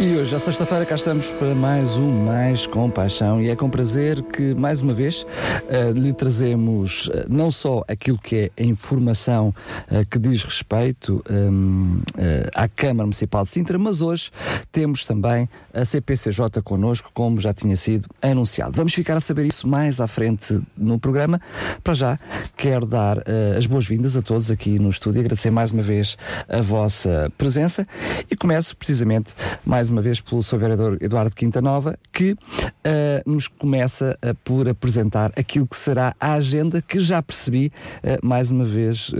E hoje, à sexta-feira, cá estamos para mais um Mais Compaixão e é com prazer que, mais uma vez, uh, lhe trazemos uh, não só aquilo que é a informação uh, que diz respeito um, à Câmara Municipal de Sintra, mas hoje temos também a CPCJ connosco, como já tinha sido anunciado. Vamos ficar a saber isso mais à frente no programa. Para já, quero dar as boas-vindas a todos aqui no estúdio, agradecer mais uma vez a vossa presença e começo precisamente mais uma vez pelo Sr. Vereador Eduardo Quinta Nova, que uh, nos começa uh, por apresentar aquilo que será a agenda que já percebi, uh, mais uma vez,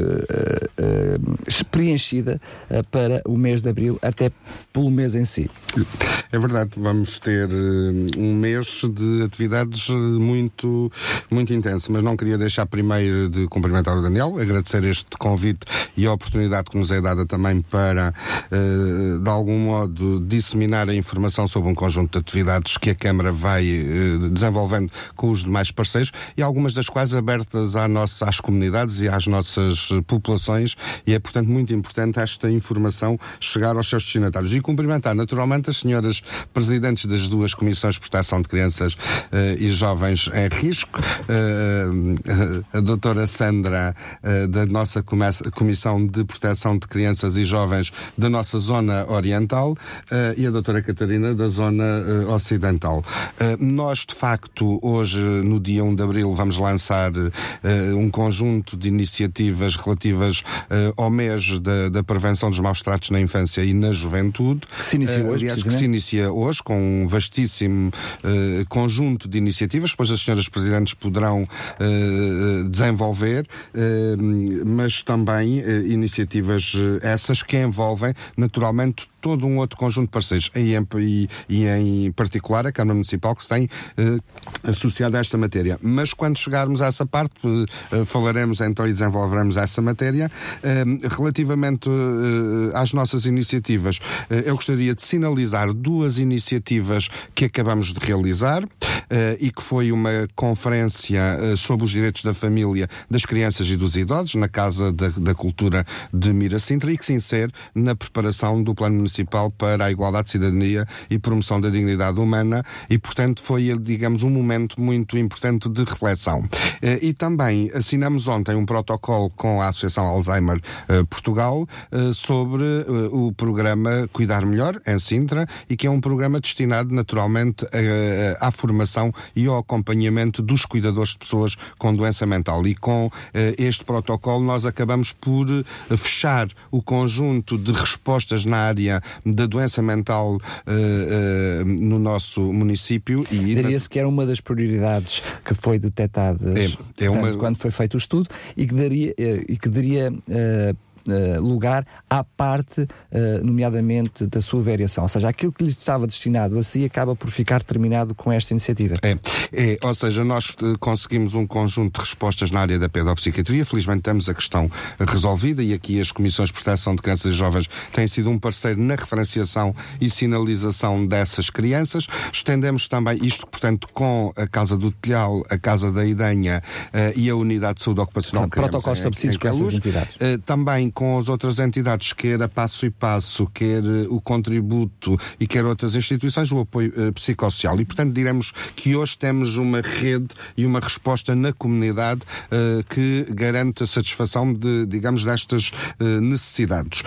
preenchida para o mês de Abril, até pelo mês em si. É verdade, vamos ter um mês de atividades muito, muito intenso, mas não queria deixar primeiro de cumprimentar o Daniel, agradecer este convite e a oportunidade que nos é dada também para, de algum modo, disseminar disseminar a informação sobre um conjunto de atividades que a Câmara vai eh, desenvolvendo com os demais parceiros e algumas das quais abertas à nossa, às comunidades e às nossas populações e é, portanto, muito importante esta informação chegar aos seus destinatários. E cumprimentar, naturalmente, as senhoras presidentes das duas comissões de proteção de crianças eh, e jovens em risco, eh, a doutora Sandra, da nossa Comissão de Proteção de Crianças e Jovens da nossa Zona Oriental, e a a doutora Catarina, da zona uh, ocidental. Uh, nós, de facto, hoje, no dia 1 de abril, vamos lançar uh, um conjunto de iniciativas relativas ao mês da, da, prevenção dos maus tratos na infância e na juventude. Que se inicia hoje, aliás, que se inicia hoje com um vastíssimo conjunto de iniciativas, depois as senhoras presidentes poderão desenvolver, mas também iniciativas essas que envolvem, naturalmente, todo um outro conjunto de parceiros, e em, e, e em particular a Câmara Municipal que se tem eh, associado a esta matéria. Mas quando chegarmos a essa parte, eh, falaremos então e desenvolveremos essa matéria. Eh, relativamente eh, às nossas iniciativas, eh, eu gostaria de sinalizar duas iniciativas que acabamos de realizar eh, e que foi uma conferência sobre os direitos da família, das crianças e dos idosos na Casa da, da Cultura de Miracintra e que se insere na preparação do Plano Municipal para a Igualdade de Cidadania e Promoção da Dignidade Humana e, portanto, foi, digamos, um momento muito importante de reflexão. Eh, e também assinamos ontem um protocolo com a Associação Alzheimer eh, Portugal eh, sobre o programa Cuidar Melhor, em Sintra, e que é um programa destinado, naturalmente, à formação e ao acompanhamento dos cuidadores de pessoas com doença mental. E com este protocolo nós acabamos por fechar o conjunto de respostas na área da doença mental no nosso município. E Diria-se que era uma das prioridades que foi detectada é, é uma... quando foi feito o estudo e que daria, eh, e que daria uh, uh, lugar à parte, uh, nomeadamente, da sua variação. Ou seja, aquilo que lhe estava destinado a si acaba por ficar terminado com esta iniciativa. É, é ou seja, nós uh, conseguimos um conjunto de respostas na área da pedopsiquiatria. Felizmente temos a questão resolvida e aqui as comissões de proteção de crianças e jovens têm sido um parceiro na referenciação e sinalização dessas crianças. Estendemos também isto, portanto, com a Casa do Telhal, a Casa da Idanha e a Unidade de Saúde Ocupacional. Portanto, protocolos estabelecidos com essas entidades. também com as outras entidades, quer a Passo e Passo, quer eh, o Contributo e quer outras instituições, o apoio uh, psicossocial. E, portanto, diremos que hoje temos uma rede e uma resposta na comunidade uh, que garante a satisfação de, digamos, destas uh, necessidades.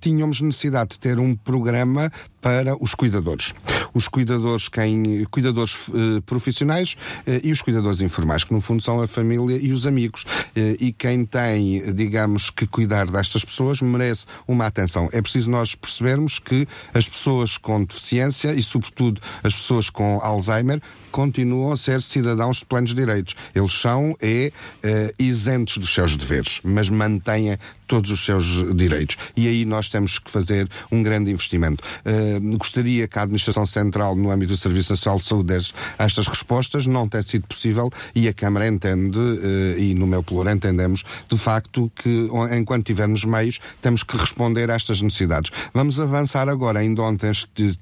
tínhamos necessidade de ter um programa para os cuidadores. Os cuidadores, quem, cuidadores uh, profissionais uh, e os cuidadores informais, que no fundo são a família e os amigos. Uh, e quem tem, digamos, que cuidar destas pessoas merece uma atenção. É preciso nós percebermos que as pessoas com deficiência e, sobretudo, as pessoas com Alzheimer continuam a ser cidadãos de plenos direitos. Eles são é, uh, isentos dos seus deveres, mas mantêm todos os seus direitos. E aí nós temos que fazer um grande investimento. Uh, gostaria que a Administração Central, no âmbito do Serviço Nacional de Saúde, desse estas respostas. Não tem sido possível e a Câmara entende, uh, e no meu pluro entendemos, de facto, que enquanto tivermos meios, temos que responder a estas necessidades. Vamos avançar agora. Ainda ontem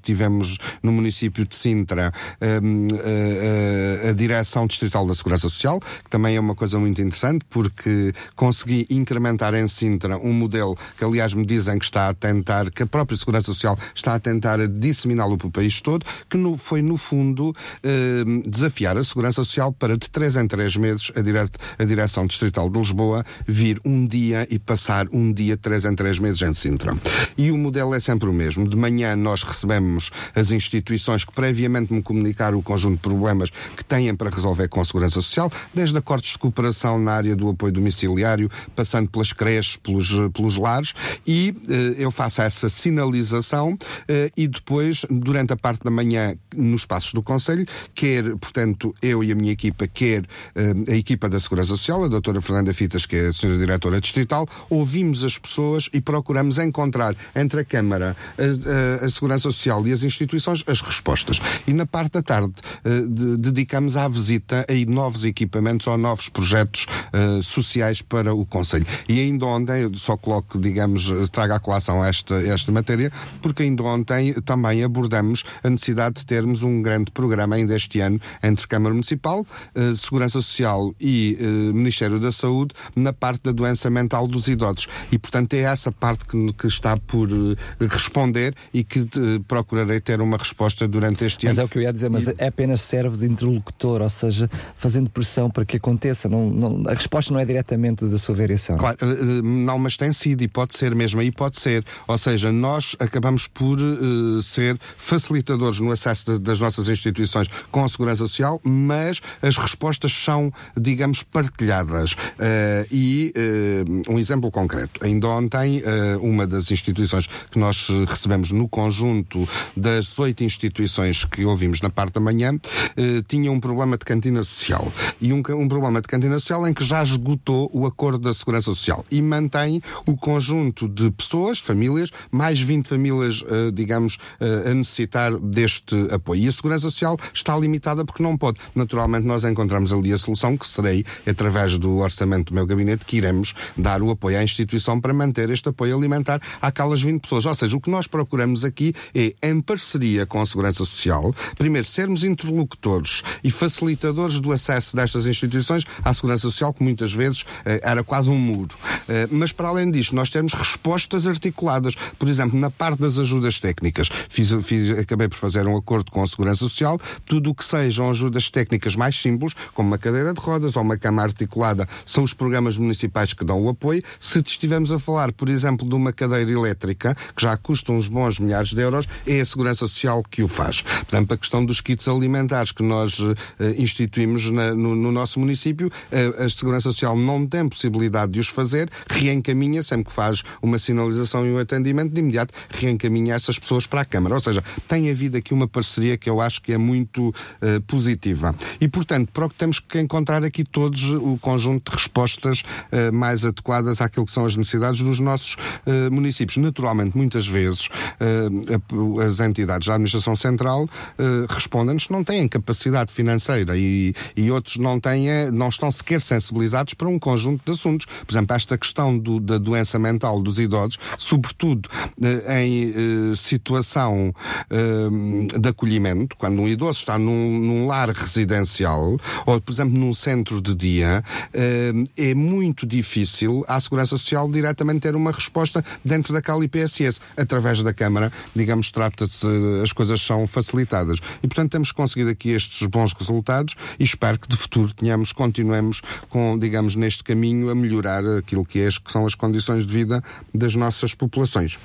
tivemos no município de Sintra uh, a Direção Distrital da Segurança Social, que também é uma coisa muito interessante, porque consegui incrementar em Sintra um modelo que, aliás, me dizem que está a tentar, que a própria Segurança Social está a tentar disseminá-lo para o país todo, que no, foi, no fundo, eh, desafiar a Segurança Social para, de três em três meses, a, dire a Direção Distrital de Lisboa vir um dia e passar um dia, três em três meses, em Sintra. E o modelo é sempre o mesmo. De manhã nós recebemos as instituições que previamente me comunicaram o conjunto de problemas que têm para resolver com a Segurança Social, desde acordos de cooperação na área do apoio domiciliário, passando pelas creches, pelos, pelos lares e eh, eu faço essa sinalização eh, e depois, durante a parte da manhã, nos passos do Conselho, quer, portanto, eu e a minha equipa, quer eh, a equipa da Segurança Social, a doutora Fernanda Fitas, que é a senhora diretora distrital, ouvimos as pessoas e procuramos encontrar entre a Câmara, a, a, a Segurança Social e as instituições as respostas. E na parte da tarde de, dedicamos à visita a novos equipamentos ou novos projetos sociais para o Conselho. E ainda ontem ontem, só coloco, digamos, traga à colação esta, esta matéria, porque ainda ontem também abordamos a necessidade de termos um grande programa ainda este ano entre Câmara Municipal, eh, Segurança Social e eh, Ministério da Saúde na parte da doença mental dos idosos. E, portanto, é essa parte que, que está por eh, responder e que procurarei ter uma resposta durante este mas ano. Mas é o que eu ia dizer, mas e... é apenas serve de interlocutor, ou seja, fazendo pressão para que aconteça. Não, não, a resposta não é diretamente da sua variação. Claro, não, mas tem sido e pode ser mesmo aí pode ser. Ou seja, nós acabamos por ser facilitadores no acesso das nossas instituições com a segurança social, mas as respostas são, digamos, partilhadas. Uh, e uh, um exemplo concreto. Ainda ontem, uma das instituições que nós recebemos no conjunto das oito instituições que ouvimos na parte da manhã, tinha um problema de cantina social. E um, um problema de cantina social em que já esgotou o acordo da segurança social e mantém o conjunto de pessoas, famílias, mais 20 famílias, uh, digamos, uh, a necessitar deste apoio. E a Segurança Social está limitada porque não pode. Naturalmente, nós encontramos ali a solução, que serei, através do orçamento do meu gabinete, que iremos dar o apoio à instituição para manter este apoio alimentar àquelas 20 pessoas. Ou seja, o que nós procuramos aqui é, em parceria com a Segurança Social, primeiro, sermos interlocutores e facilitadores do acesso destas instituições à Segurança Social, que muitas vezes uh, era quase um muro. mas, para além disto, nós temos respostas articuladas. Por exemplo, na parte das ajudas técnicas, fiz, fiz, acabei por fazer um acordo com a Segurança Social, tudo o que sejam ajudas técnicas mais simples, como uma cadeira de rodas ou uma cama articulada, são os programas municipais que dão o apoio. Se estivermos a falar, por exemplo, de uma cadeira elétrica, que já custa uns bons milhares de euros, é a Segurança Social que o faz. Por exemplo, a questão dos kits alimentares que nós uh, instituímos na, no, no, nosso município, uh, a Segurança Social não tem possibilidade de os fazer, reencaminha sempre que faz uma sinalização e um atendimento, de imediato reencaminha essas pessoas para a Câmara. Ou seja, tem havido aqui uma parceria que eu acho que é muito uh, positiva. E, portanto, para o que temos que encontrar aqui todos o conjunto de respostas uh, mais adequadas àquilo que são as necessidades dos nossos uh, municípios. Naturalmente, muitas vezes as entidades da Administração Central respondem-nos que não têm capacidade financeira e, e outros não, têm, não estão sequer sensibilizados para um conjunto de assuntos. Por exemplo, esta questão do, da doença mental dos idosos, sobretudo em eh, situação eh, de acolhimento, quando um idoso está num, num, lar residencial ou, por exemplo, num centro de dia, é muito difícil à Segurança Social diretamente ter uma resposta dentro daquela IPSS. Através da Câmara, digamos, trata-se, as coisas são facilitadas. E, portanto, temos conseguido aqui estes bons resultados e espero que de futuro tenhamos, continuemos com, digamos, neste caminho a melhorar aquilo que, é, que são as condições de vida das nossas populações.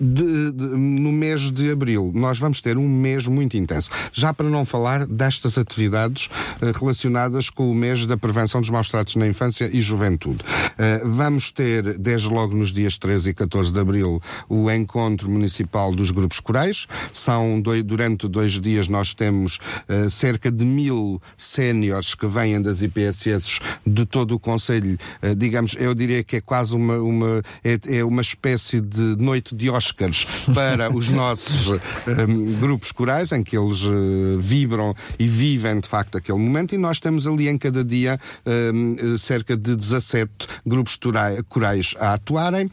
De, de, no mês de abril, nós vamos ter um mês muito intenso. Já para não falar destas atividades uh, relacionadas com o mês da prevenção dos maus tratos na infância e juventude. Uh, vamos ter, desde logo nos dias 13 e 14 de abril, o encontro municipal dos grupos corais. São durante dois dias nós temos uh, cerca de mil séniores que vêm das IPSS de todo o Conselho. Digamos, eu diria que é quase uma, uma, é, é uma espécie de noite de Oscars para os nossos um, grupos corais, em que eles uh, vibram e vivem de facto aquele momento, e nós temos ali em cada dia um, cerca de 17 grupos corais a atuarem, uh,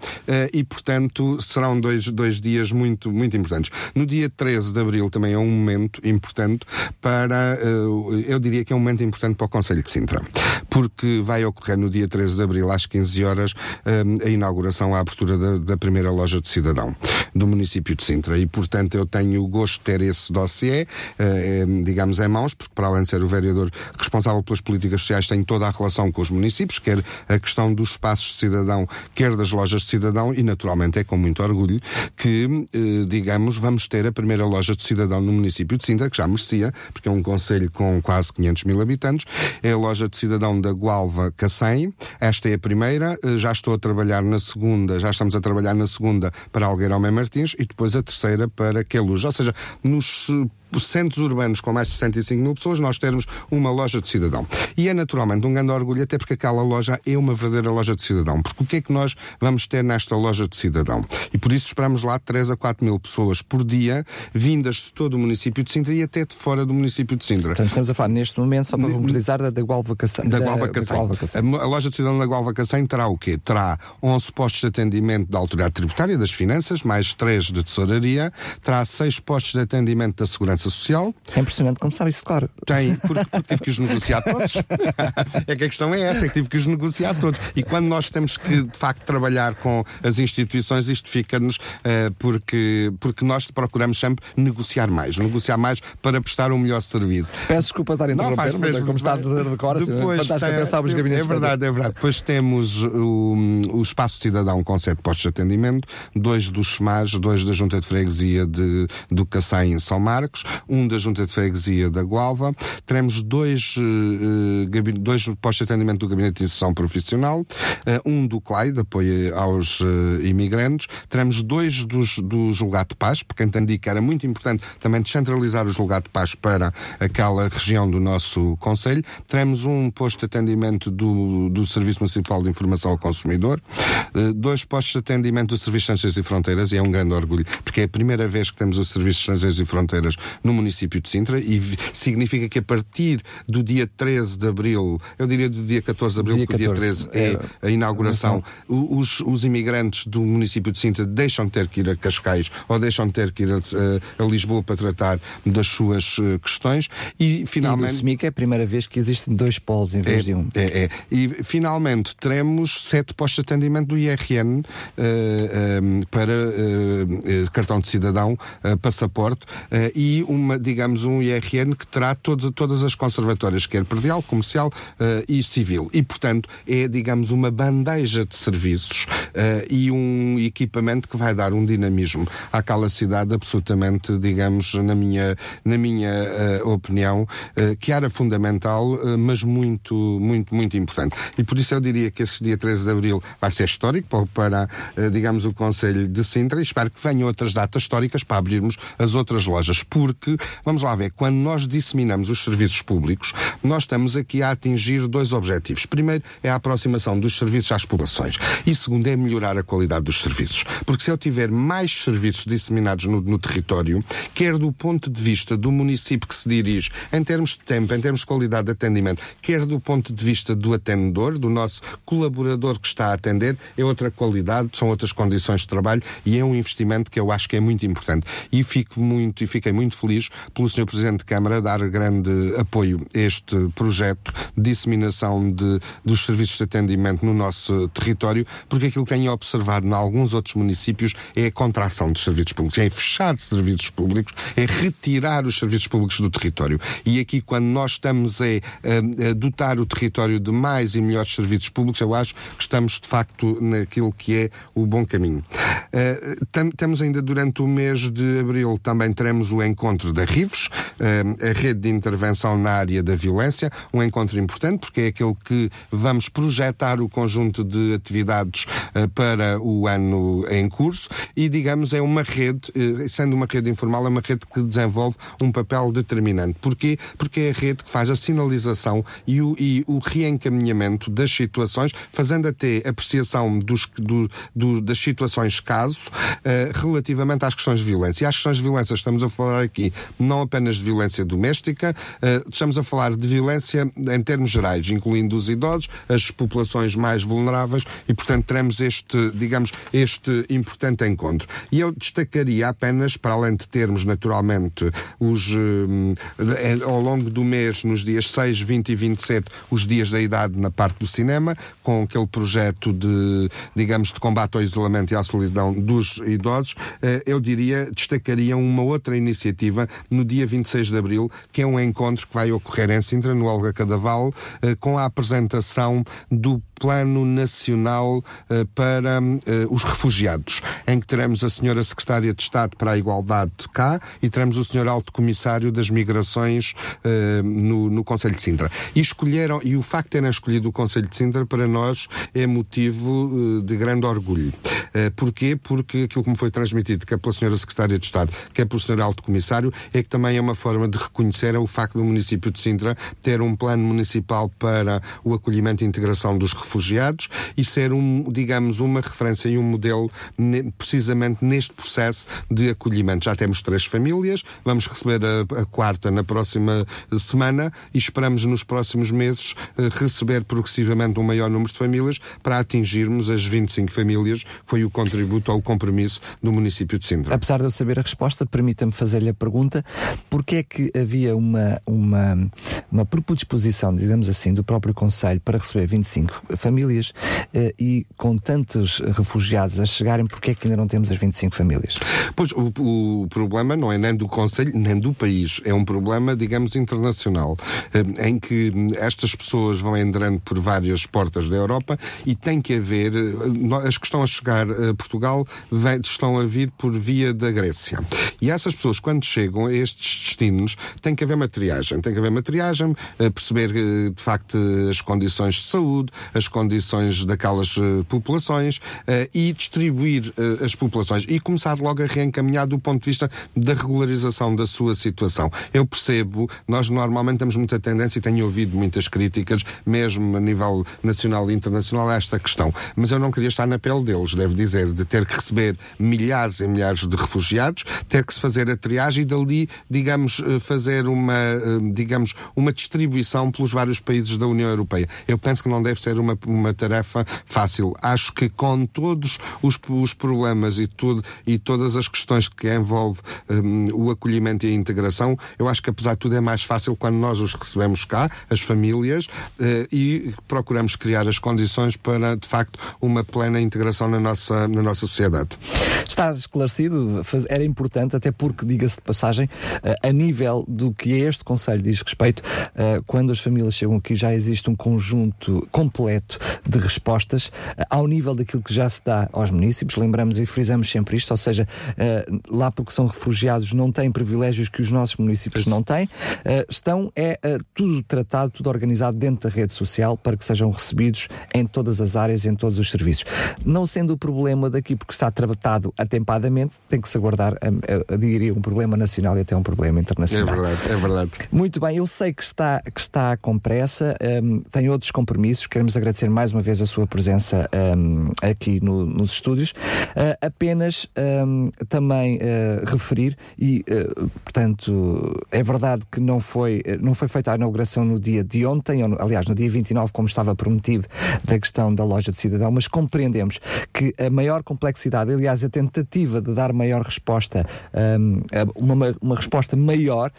e portanto serão dois, dois dias muito, muito importantes. No dia 13 de abril também é um momento importante para, uh, eu diria que é um momento importante para o Conselho de Sintra, porque vai ocorrer no dia 13 de abril às 15 horas um, a inauguração, a abertura da, da primeira loja de cidadão do município de Sintra. E, portanto, eu tenho o gosto de ter esse dossiê, eh, digamos, em mãos, porque para além de ser o vereador responsável pelas políticas sociais, tenho toda a relação com os municípios, quer a questão dos espaços de cidadão, quer das lojas de cidadão, e naturalmente é com muito orgulho que, eh, digamos, vamos ter a primeira loja de cidadão no município de Sintra, que já merecia, porque é um conselho com quase 500 mil habitantes, é a loja de cidadão da Gualva Cacém. Esta é a primeira, eh, já estou a trabalhar na segunda, já estamos a trabalhar na segunda para Algueiro Homem Martins e depois a terceira para Queluz. Ou seja, nos centros urbanos com mais de 65 mil pessoas, nós termos uma loja de cidadão. E é naturalmente um grande orgulho, até porque aquela loja é uma verdadeira loja de cidadão. Porque o que é que nós vamos ter nesta loja de cidadão? E por isso esperamos lá 3 a 4 mil pessoas por dia, vindas de todo o município de Sintra e até de fora do município de Sintra. Portanto, estamos a falar neste momento, só para ruborizar, da, da Gualva Cacém. Da, Gualva Cacém. A, a, loja de cidadão da Gualva Cacém terá o quê? Terá 11 postos de atendimento da autoridade tributária, das finanças, mais 3 de tesouraria, terá 6 postos de atendimento da segurança social, é impressionante como sabe isso, claro. Tem, porque, porque tive que os negociar todos. é que a questão é essa, é que tive que os negociar todos. E quando nós temos que, de facto, trabalhar com as instituições, isto fica-nos uh, porque, porque nós procuramos sempre negociar mais, negociar mais para prestar um melhor serviço. Peço desculpa estar a interromper, não, mas é como está a dizer de cor, depois fantástico tem, pensar os gabinetes. É verdade, é verdade. Depois temos o, o Espaço Cidadão com sete postos de atendimento, dois dos SMAs, dois da Junta de Freguesia de, do Cacém em São Marcos, um da Junta de Freguesia da Gualva, teremos dois, uh, dois postos de atendimento do Gabinete de Inserção Profissional, uh, um do CLAI, de apoio aos uh, imigrantes, teremos dois dos, do Julgado de Paz, porque entendi que era muito importante também descentralizar o Julgado de Paz para aquela região do nosso Conselho, teremos um posto de atendimento do, do Serviço Municipal de Informação ao Consumidor, dois postos de atendimento do Serviço de Estrangeiros e Fronteiras, e é um grande orgulho, porque é a primeira vez que temos o Serviço de Estrangeiros e Fronteiras no município de Sintra e significa que a partir do dia 13 de abril, eu diria do dia 14 de abril, dia porque 14, o dia 13 é, é a inauguração, os, os imigrantes do município de Sintra deixam de ter que ir a Cascais ou deixam de ter que ir a, a Lisboa para tratar das suas uh, questões e finalmente. E do SMIC é a primeira vez que existem dois polos em vez é, de um. É, é. E finalmente teremos sete postos de atendimento do IRN uh, eh, um, eh, para uh, cartão de cidadão, passaporte e uma, digamos, um IRN que terá todo, todas as conservatórias, quer predial, comercial uh, e civil. E, portanto, é, digamos, uma bandeja de serviços uh, e um equipamento que vai dar um dinamismo àquela cidade absolutamente, digamos, na minha, na minha uh, opinião, que era fundamental, mas muito, muito, muito importante. E por isso eu diria que esse dia 13 de Abril vai ser histórico para, digamos, o Conselho de Sintra e espero que venham outras datas históricas para abrirmos as outras lojas, porque Vamos lá ver, quando nós disseminamos os serviços públicos, nós estamos aqui a atingir dois objetivos. Primeiro é a aproximação dos serviços às populações e segundo é melhorar a qualidade dos serviços. Porque se eu tiver mais serviços disseminados no, no território, quer do ponto de vista do município que se dirige, em termos de tempo, em termos de qualidade de atendimento, quer do ponto de vista do atendedor, do nosso colaborador que está a atender, é outra qualidade, são outras condições de trabalho e é um investimento que eu acho que é muito importante. E fico muito, e fiquei muito feliz feliz pelo Sr. Presidente de Câmara dar grande apoio a este projeto de disseminação de, dos serviços de atendimento no nosso território, porque aquilo que tenho observado em alguns outros municípios é a contração dos serviços públicos, é fechar serviços públicos, é retirar os serviços públicos do território. E aqui, quando nós estamos a, a, a dotar o território de mais e melhores serviços públicos, eu acho que estamos de facto naquilo que é o bom caminho. Uh, temos ainda durante o mês de abril também teremos o encontro da RIVES, uh, a rede de intervenção na área da violência, um encontro importante porque é aquele que vamos projetar o conjunto de atividades uh, para o ano em curso e, digamos, é uma rede, sendo uma rede informal, é uma rede que desenvolve um papel determinante. Porquê? Porque é a rede que faz a sinalização e o, e o reencaminhamento das situações, fazendo até apreciação dos, do, do, das situações caso relativamente às questões de violência. E às questões de violência estamos a falar aqui não apenas de violência doméstica, uh, estamos a falar de violência em termos gerais, incluindo os idosos, as populações mais vulneráveis e, portanto, teremos este, digamos, este importante encontro. E eu destacaria apenas, para além de termos naturalmente os, uh, ao longo do mês, nos dias 6, 20 e 27, os dias da idade na parte do cinema, com aquele projeto de, digamos, de combate ao isolamento e à solidão dos idosos, eh, eu diria, destacaria uma outra iniciativa no dia 26 de abril, que é um encontro que vai ocorrer em Sintra, no Olga Cadaval, eh, com a apresentação do Plano Nacional uh, para uh, os Refugiados, em que teremos a Senhora Secretária de Estado para a Igualdade cá e teremos o Senhor Alto Comissário das Migrações uh, no, no Conselho de Sintra. E escolheram, e o facto de terem escolhido o Conselho de Sintra para nós é motivo de grande orgulho. porquê? Porque aquilo que me foi transmitido, quer pela Senhora Secretária de Estado, quer pelo Senhor Alto Comissário, é que também é uma forma de reconhecer o facto do município de Sintra ter um plano municipal para o acolhimento e integração dos refugiados refugiados e ser, um, digamos, uma referência e um modelo precisamente neste processo de acolhimento. Já temos três famílias, vamos receber a, a quarta na próxima semana e esperamos nos próximos meses uh, receber progressivamente um maior número de famílias para atingirmos as 25 famílias, foi o contributo ou o compromisso do município de Sintra. Apesar de eu saber a resposta, permita-me fazer-lhe a pergunta: porquê é que havia uma, uma, uma predisposição, digamos assim, do próprio Conselho para receber 25 famílias uh, e com tantos refugiados a chegarem, porque é que ainda não temos as 25 famílias? Pois, o, o problema não é nem do Conselho, nem do país. É um problema, digamos, internacional, uh, em que estas pessoas vão entrando por várias portas da Europa e tem que haver, uh, as que estão a chegar a Portugal estão a vir por via da Grécia. E essas pessoas, quando chegam a estes destinos, tem que haver uma triagem. Tem que haver uma triagem, perceber de facto as condições de saúde, as condições daquelas uh, populações uh, e distribuir uh, as populações e começar logo a reencaminhar do ponto de vista da regularização da sua situação. Eu percebo, nós normalmente temos muita tendência e tenho ouvido muitas críticas, mesmo a nível nacional e internacional, a esta questão. Mas eu não queria estar na pele deles, devo dizer, de ter que receber milhares e milhares de refugiados, ter que se fazer a triagem e dali, digamos, fazer uma, digamos, uma distribuição pelos vários países da União Europeia. Eu penso que não deve ser uma uma tarefa fácil. Acho que com todos os, os problemas e, tudo, e todas as questões que envolve um, o acolhimento e a integração, eu acho que apesar de tudo é mais fácil quando nós os recebemos cá, as famílias, uh, e procuramos criar as condições para, de facto, uma plena integração na nossa, na nossa sociedade. Está esclarecido, era importante, até porque, diga-se de passagem, uh, a nível do que este Conselho diz respeito, uh, quando as famílias chegam aqui já existe um conjunto completo de respostas eh, ao nível daquilo que já se dá aos municípios. Lembramos e frisamos sempre isto, ou seja, eh, lá porque são refugiados não têm privilégios que os nossos municípios não têm, eh, estão é tudo tratado, tudo organizado dentro da rede social para que sejam recebidos em todas as áreas, em todos os serviços. Não sendo o problema daqui porque está tratado atempadamente, tem que se aguardar, diria, um problema nacional e até um problema internacional. É verdade, é verdade. Muito bem, eu sei que está, que está com pressa, um, tem outros compromissos, queremos agradecer agradecer mais uma vez a sua presença um, aqui no, nos estúdios. Uh, apenas um, também uh, referir, e uh, portanto é verdade que não foi, não foi feita a inauguração no dia de ontem, ou, aliás, no dia 29, como estava prometido, da questão da loja de cidadão, mas compreendemos que a maior complexidade, aliás, a tentativa de dar maior resposta, um, uma, uma resposta maior,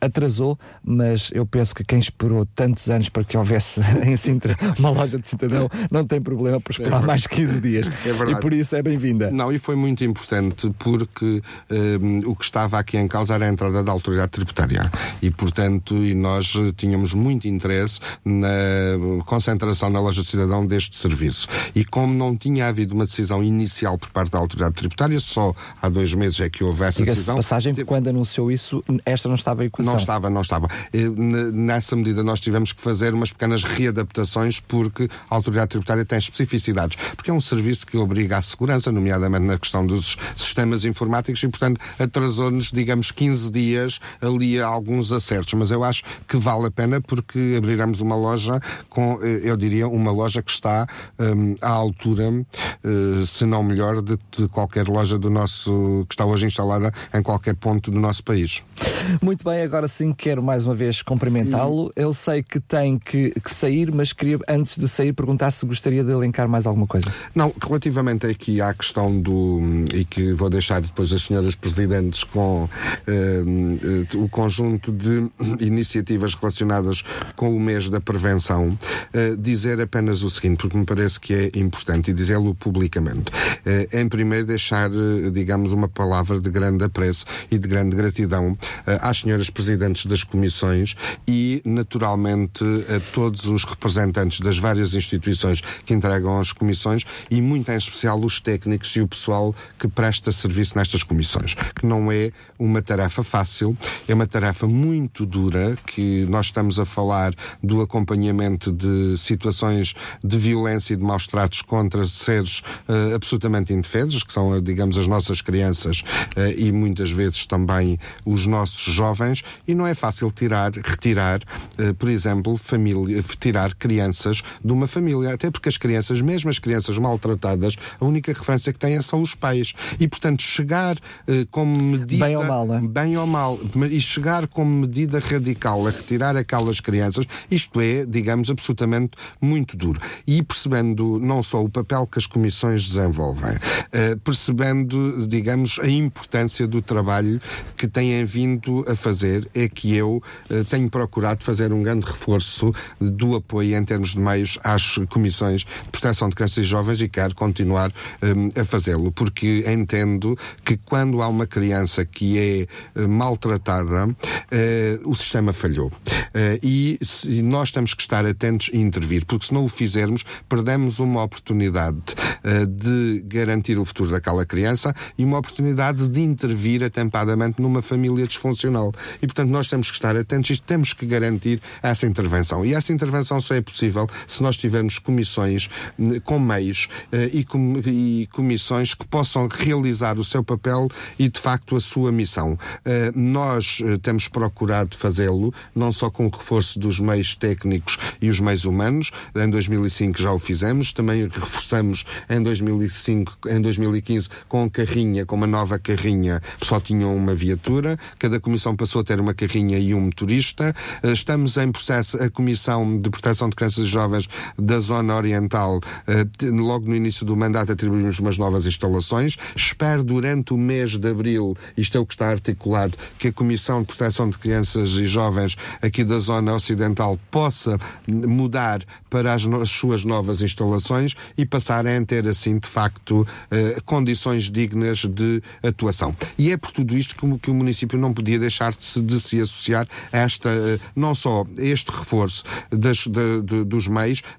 atrasou, mas eu penso que quem esperou tantos anos para que houvesse em Sintra uma loja de cidadão não tem problema por esperar é mais 15 dias. É verdade. E por isso é bem-vinda. Não, e foi muito importante porque um, o que estava aqui em causa era a entrada da autoridade tributária. E, portanto, e nós tínhamos muito interesse na concentração na loja de cidadão deste serviço. E como não tinha havido uma decisão inicial por parte da autoridade tributária, só há dois meses é que houve essa decisão. passagem, teve... quando anunciou isso, esta não estava em equação. Não estava, não estava. Nessa medida nós tivemos que fazer umas pequenas readaptações porque a autoridade tributária tem especificidades. Porque é um serviço que obriga à segurança, nomeadamente na questão dos sistemas informáticos, e, portanto, atrasou-nos, digamos, 15 dias ali a alguns acertos. Mas eu acho que vale a pena porque abriremos uma loja com, eh, eu diria, uma loja que está um, à altura, uh, se não melhor, de, de qualquer loja do nosso, que está hoje instalada em qualquer ponto do nosso país. Muito bem, agora sim quero mais uma vez cumprimentá-lo. Eu sei que tem que, que, sair, mas queria, antes de sair, perguntar se gostaria de elencar mais alguma coisa. Não, relativamente aqui à questão do. e que vou deixar depois as senhoras presidentes com uh, uh, o conjunto de iniciativas relacionadas com o mês da prevenção, uh, dizer apenas o seguinte, porque me parece que é importante e dizê-lo publicamente. em primeiro, deixar, digamos, uma palavra de grande apreço e de grande gratidão às senhoras presidentes das comissões e, naturalmente, a todos os representantes das várias instituições que entregam as comissões e, muito em especial, os técnicos e o pessoal que presta serviço nestas comissões, que não é uma tarefa fácil, é uma tarefa muito dura, que nós estamos a falar do acompanhamento de situações de violência e de maus tratos contra seres uh, absolutamente indefesos, que são, digamos, as nossas crianças uh, e muitas vezes também os nossos jovens, e não é fácil tirar, retirar, uh, por exemplo, família, tirar crianças de uma família, até porque as crianças, mesmo as crianças maltratadas, a única referência que têm são os pais. E, portanto, chegar uh, como medida. Bem ou mal, é? Bem ou mal. E chegar como medida radical a retirar aquelas crianças, isto é, digamos, absolutamente muito duro. E percebendo não só o papel que as comissões desenvolvem, uh, percebendo, digamos, a importância do trabalho que têm vindo a fazer, é que eu uh, tenho procurado fazer um grande reforço do apoio em termos de meios às comissões de proteção de crianças e jovens e quero continuar um, a fazê-lo, porque entendo que quando há uma criança que é uh, maltratada, uh, o sistema falhou. Uh, e se, nós temos que estar atentos e intervir, porque se não o fizermos, perdemos uma oportunidade de garantir o futuro daquela criança e uma oportunidade de intervir atempadamente numa família disfuncional. E, portanto, nós temos que estar atentos e temos que garantir essa intervenção. E essa intervenção só é possível se nós tivermos comissões com meios uh, e, com, comissões que possam realizar o seu papel e, de facto, a sua missão. Uh, nós uh, temos procurado fazê-lo, não só com o reforço dos meios técnicos e os meios humanos, em 2005 já o fizemos, também reforçamos em 2005, em 2015 com carrinha, com uma nova carrinha, só tinham uma viatura, cada comissão passou a ter uma carrinha e um motorista. Estamos em processo, a Comissão de Proteção de Crianças e Jovens da Zona Oriental, eh, logo no início do mandato, atribuímos umas novas instalações. Espero durante o mês de abril, isto é o que está articulado, que a Comissão de Proteção de Crianças e Jovens aqui da Zona Ocidental possa mudar para as, as suas novas instalações e passarem a ter, assim, de facto, eh, condições dignas de atuação. E é por tudo isto que, que o município não podia deixar de se, de se associar a esta, eh, não só este reforço das, de, de, dos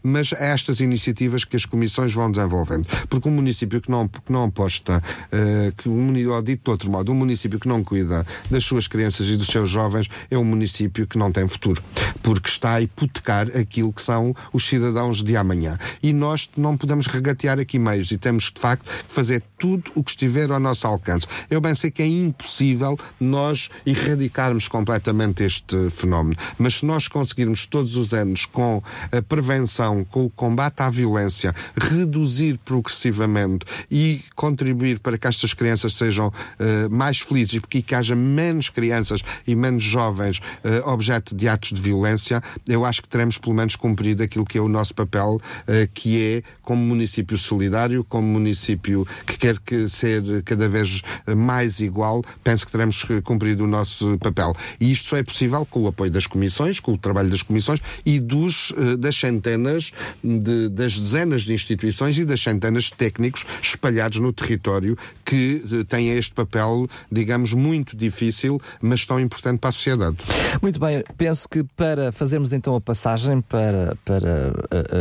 mas a estas iniciativas que as comissões vão desenvolvendo. Porque um município que não, que não aposta, uh, que um, ou dito de outro modo, um município que não cuida das suas crianças e dos seus jovens é um município que não tem futuro. Porque está a hipotecar aquilo que são os cidadãos de amanhã. E nós não podemos regatear aqui meios e temos, de facto, que fazer tudo o que estiver ao nosso alcance. Eu bem sei que é impossível nós erradicarmos completamente este fenómeno, mas se nós conseguirmos todos os anos com a prevenção prevenção, com o combate à violência, reduzir progressivamente e contribuir para que estas crianças sejam uh, mais felizes e que haja menos crianças e menos jovens uh, objeto de atos de violência, eu acho que teremos pelo menos cumprido aquilo que é o nosso papel, uh, que é como município solidário, como município que quer que ser cada vez mais igual, penso que teremos cumprido o nosso papel. E isto só é possível com o apoio das comissões, com o trabalho das comissões e dos, das centenas, de, das dezenas de instituições e das centenas de técnicos espalhados no território que têm este papel, digamos, muito difícil, mas tão importante para a sociedade. Muito bem, penso que para fazermos então a passagem para, para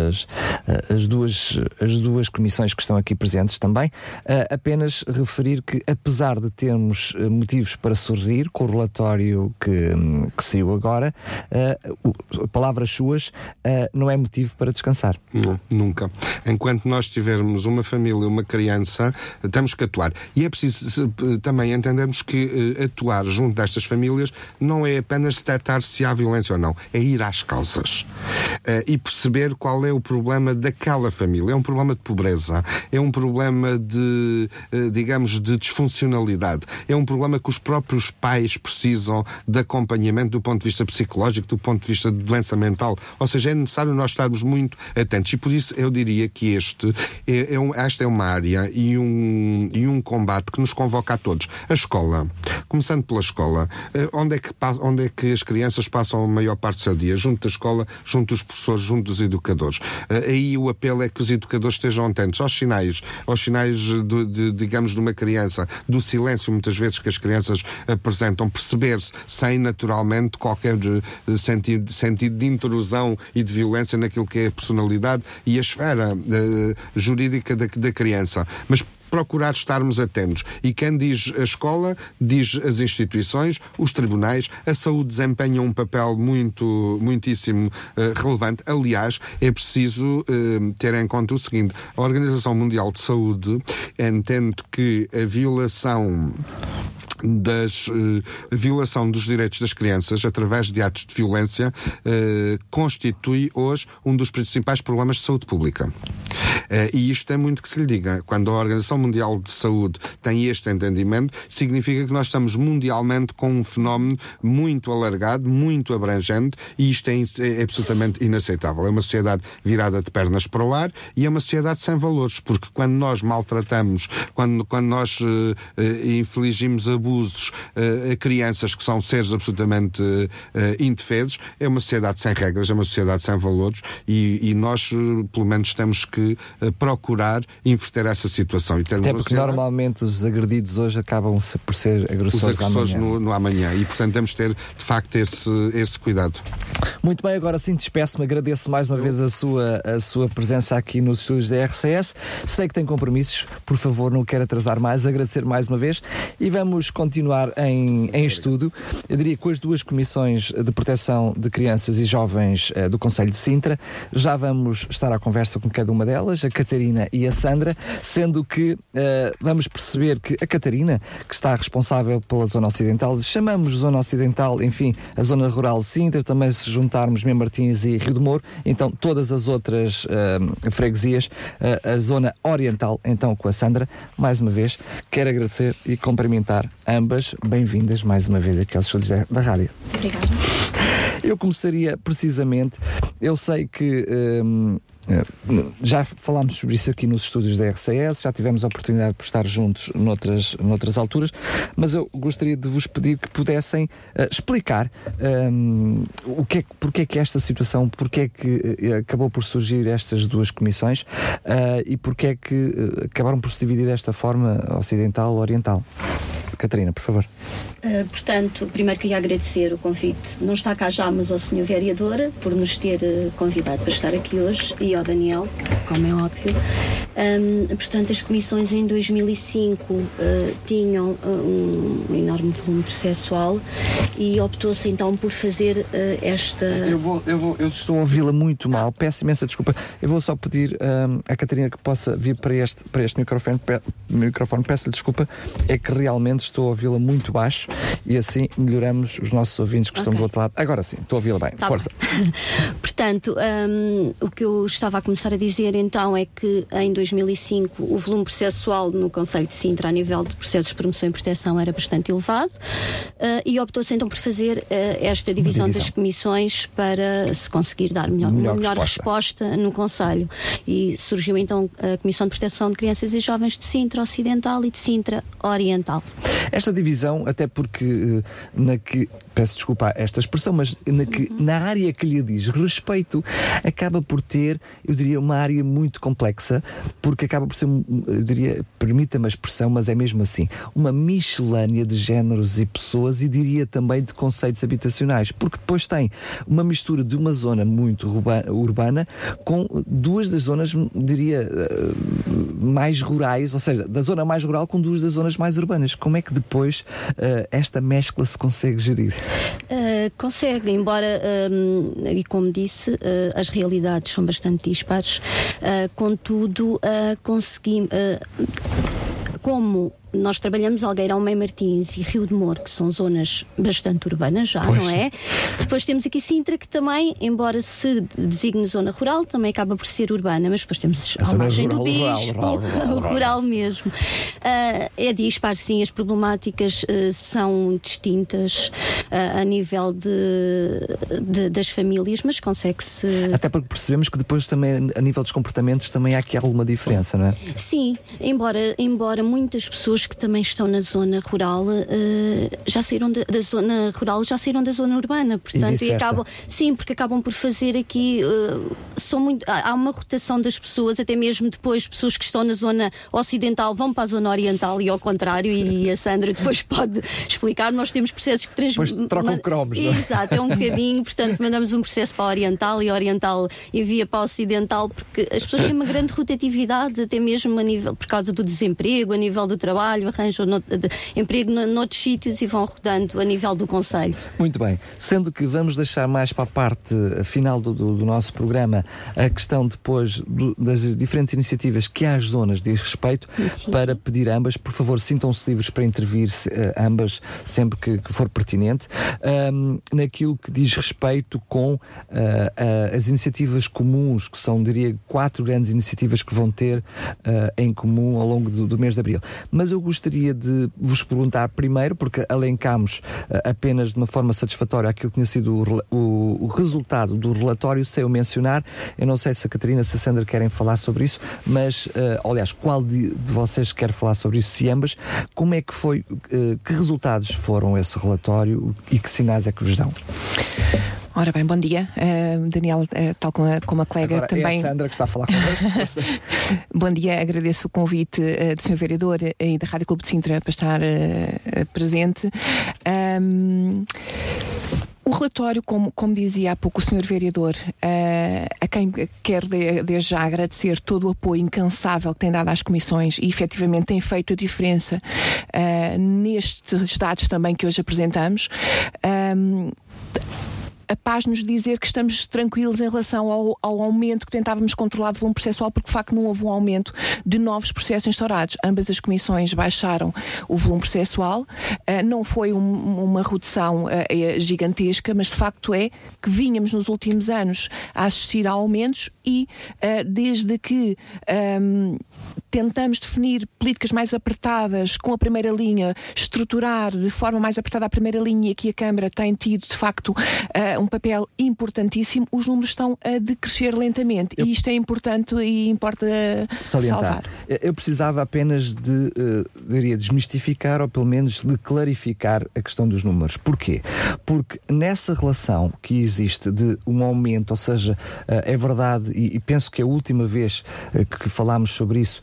as, as, duas, as duas comissões que estão aqui presentes também, apenas referir que apesar de termos motivos para sorrir com o relatório que, que saiu agora, palavras suas, não é motivo para descansar. Não, nunca. Enquanto nós tivermos uma família, uma criança, temos que atuar. E é preciso também entendermos que uh, atuar junto destas famílias não é apenas detectar se há violência ou não, é ir às causas uh, e perceber qual é o problema daquela família. É um problema de pobreza, é um problema de, uh, digamos, de disfuncionalidade, é um problema que os próprios pais precisam de acompanhamento do ponto de vista psicológico, do ponto de vista de doença mental. Ou seja, é necessário nós estarmos muito atentos. E por isso eu diria que este é, é um, esta é uma área e um, e um combate que nos convoca a todos. A escola, começando pela escola, eh, onde é que, onde é que as crianças passam a maior parte do seu dia? Junto da escola, junto dos professores, junto dos educadores. Eh, aí o apelo é que os educadores estejam atentos aos sinais, aos sinais, de, de, digamos, de uma criança, do silêncio muitas vezes que as crianças apresentam, perceber-se sem naturalmente qualquer eh, sentido, sentido de intrusão e de violência naquilo que é a personalidade e a esfera uh, jurídica da, da criança. Mas procurar estarmos atentos. E quem diz a escola, diz as instituições, os tribunais, a saúde desempenha um papel muito, muitíssimo uh, relevante. Aliás, é preciso uh, ter em conta o seguinte: a Organização Mundial de Saúde entende que a violação das uh, violação dos direitos das crianças através de atos de violência uh, constitui hoje um dos principais problemas de saúde pública. Uh, e isto é muito que se lhe diga. Quando a Organização Mundial de Saúde tem este entendimento, significa que nós estamos mundialmente com um fenómeno muito alargado, muito abrangente, e isto é, é absolutamente inaceitável. É uma sociedade virada de pernas para o ar e é uma sociedade sem valores, porque quando nós maltratamos, quando, quando nós infligimos abusos abusos uh, a crianças que são seres absolutamente uh, indefesos, é uma sociedade sem regras, é uma sociedade sem valores e, e nós, pelo menos, temos que procurar inverter essa situação. E Até porque normalmente os agredidos hoje acabam por ser agressores, os agressores amanhã. No, no amanhã. E, portanto, temos de ter, de facto, esse, esse cuidado. Muito bem, agora sim despeço-me, agradeço mais uma vez a sua, a sua presença aqui nos estúdios da RCS. Sei que tem compromissos, por favor, não quero atrasar mais, agradecer mais uma vez e vamos continuar em, em estudo, eu diria com as duas comissões de proteção de crianças e jovens uh, do Conselho de Sintra. Já vamos estar à conversa com cada uma delas, a Catarina e a Sandra, sendo que uh, vamos perceber que a Catarina, que está responsável pela Zona Ocidental, chamamos Zona Ocidental, enfim, a Zona Rural de Sintra, também se juntarmos Mem Martins e Rio de Moro, então todas as outras uh, freguesias, uh, a zona oriental, então com a Sandra, mais uma vez, quero agradecer e cumprimentar ambas. Bem-vindas mais uma vez aqui aos estúdios da, da rádio. Obrigada. Eu começaria precisamente, eu sei que um, eh, já falámos sobre isso aqui nos estúdios da RCS, já tivemos a oportunidade de estar juntos noutras, noutras alturas, mas eu gostaria de vos pedir que pudessem uh, explicar um, o que é, porque é que esta situação, porque é que uh, acabou por surgir estas duas comissões uh, e porque é que acabaram por se dividir desta forma ocidental-oriental. Catarina, por favor. Uh, portanto, primeiro queria agradecer o convite. Não está cá já, mas ao Sr. Vereador por nos ter uh, convidado para estar aqui hoje e ao Daniel, como é óbvio. Um, portanto, as comissões em 2005 uh, tinham uh, um enorme volume processual e optou-se então por fazer uh, esta. Eu, vou, eu, vou, eu estou a ouvi-la muito mal, peço imensa desculpa. Eu vou só pedir um, à Catarina que possa vir para este, para este microfone, pe, microfone. peço-lhe desculpa, é que realmente estou a ouvi-la muito baixo e assim melhoramos os nossos ouvintes que okay. estão do outro lado. Agora sim, estou a ouvi-la bem. Tá Força. Portanto, um, o que eu estava a começar a dizer então é que em 2005 o volume processual no Conselho de Sintra a nível de processos de promoção e proteção era bastante elevado uh, e optou-se então por fazer uh, esta divisão, divisão, das comissões para se conseguir dar melhor, melhor, melhor resposta. resposta. no Conselho. E surgiu então a Comissão de Proteção de Crianças e Jovens de Sintra Ocidental e de Sintra Oriental. Esta divisão, até porque eh, na que peço desculpa esta expressão, mas na, que, uhum. na área que lhe diz respeito, acaba por ter, eu diria, uma área muito complexa, porque acaba por ser, eu diria, permita-me a expressão, mas é mesmo assim, uma miscelânea de géneros e pessoas e diria também de conceitos habitacionais, porque depois tem uma mistura de uma zona muito urbana com duas das zonas, diria, eh, mais rurais, ou seja, da zona mais rural com duas das zonas mais urbanas. Como é que depois uh, esta mescla se consegue gerir? Uh, consegue, embora, uh, e como disse, uh, as realidades são bastante dispares, contudo, consegui. como nós trabalhamos Algueirão, Mãe Martins e Rio de Moro, que são zonas bastante urbanas já, pois. não é? Depois temos aqui Sintra, que também, embora se designe zona rural, também acaba por ser urbana, mas depois temos a, margem do Bispo, rural, rural, rural, rural mesmo. Uh, é dispar, sim, as problemáticas uh, são distintas uh, a nível de, de, das famílias, mas consegue-se. Até porque percebemos que depois também, a nível dos comportamentos, também há aqui alguma diferença, não é? Sim, embora, embora muitas pessoas pessoas que também estão na zona rural uh, já saíram da, da, zona rural, já saíram da zona urbana, portanto, e, e acabam, sim, porque acabam por fazer aqui, uh, são muito, há uma rotação das pessoas, até mesmo depois pessoas que estão na zona ocidental vão para a zona oriental e ao contrário, e a Sandra depois pode explicar, nós temos processos que transmitem. trocam cromos, não é? Exato, é um bocadinho, portanto, mandamos um processo para a oriental e a oriental envia para a ocidental, porque as pessoas têm uma grande rotatividade, até mesmo a nível, por causa do desemprego, a nível do trabalho trabalho, arranjam no, de, emprego no, noutros sítios e vão rodando a nível do Conselho. Muito bem. Sendo que vamos deixar mais para a parte final do, do, do nosso programa a questão depois do, das diferentes iniciativas que há as zonas diz respeito, sim, para sim. pedir ambas, por favor, sintam-se livres para intervir uh, ambas sempre que, que for pertinente, um, naquilo que diz respeito com uh, uh, as iniciativas comuns, que são, diria, quatro grandes iniciativas que vão ter em comum ao longo do, do mês de abril. Mas eu eu gostaria de vos perguntar primeiro, porque alencámos uh, apenas de uma forma satisfatória aquilo que tinha sido o, o, o, resultado do relatório, sem eu mencionar. Eu não sei se a Catarina e a Sandra querem falar sobre isso, mas, uh, aliás, qual de, de, vocês quer falar sobre isso, se ambas, como é que foi, uh, que resultados foram esse relatório e que sinais é que vos dão? Ora bem, bom dia. Uh, Daniel, uh, tal como a, como a colega Agora também. É a Sandra que está a falar connosco. bom dia, agradeço o convite uh, do Sr. Vereador e da Rádio Clube de Sintra para estar presente. Um, o relatório, como, como dizia há pouco o Sr. Vereador, uh, a quem quero de, desde já agradecer todo o apoio incansável que tem dado às comissões e efetivamente tem feito a diferença uh, nestes dados também que hoje apresentamos a paz nos dizer que estamos tranquilos em relação ao, ao aumento que tentávamos controlar de volume processual, porque de facto não houve um aumento de novos processos instaurados. Ambas as comissões baixaram o volume processual, uh, não foi um, uma redução uh, gigantesca, mas de facto é que vínhamos nos últimos anos a assistir a aumentos e uh, desde que um, tentamos definir políticas mais apertadas com a primeira linha, estruturar de forma mais apertada a primeira linha, e aqui a Câmara tem tido de facto um papel importantíssimo, os números estão a decrescer lentamente eu... e isto é importante e importa Salientar. salvar. Eu precisava apenas de, uh, diria, desmistificar ou pelo menos de clarificar a questão dos números. Porquê? Porque nessa relação que existe de um aumento, ou seja, uh, é verdade, e, penso que a última vez uh, que falámos sobre isso,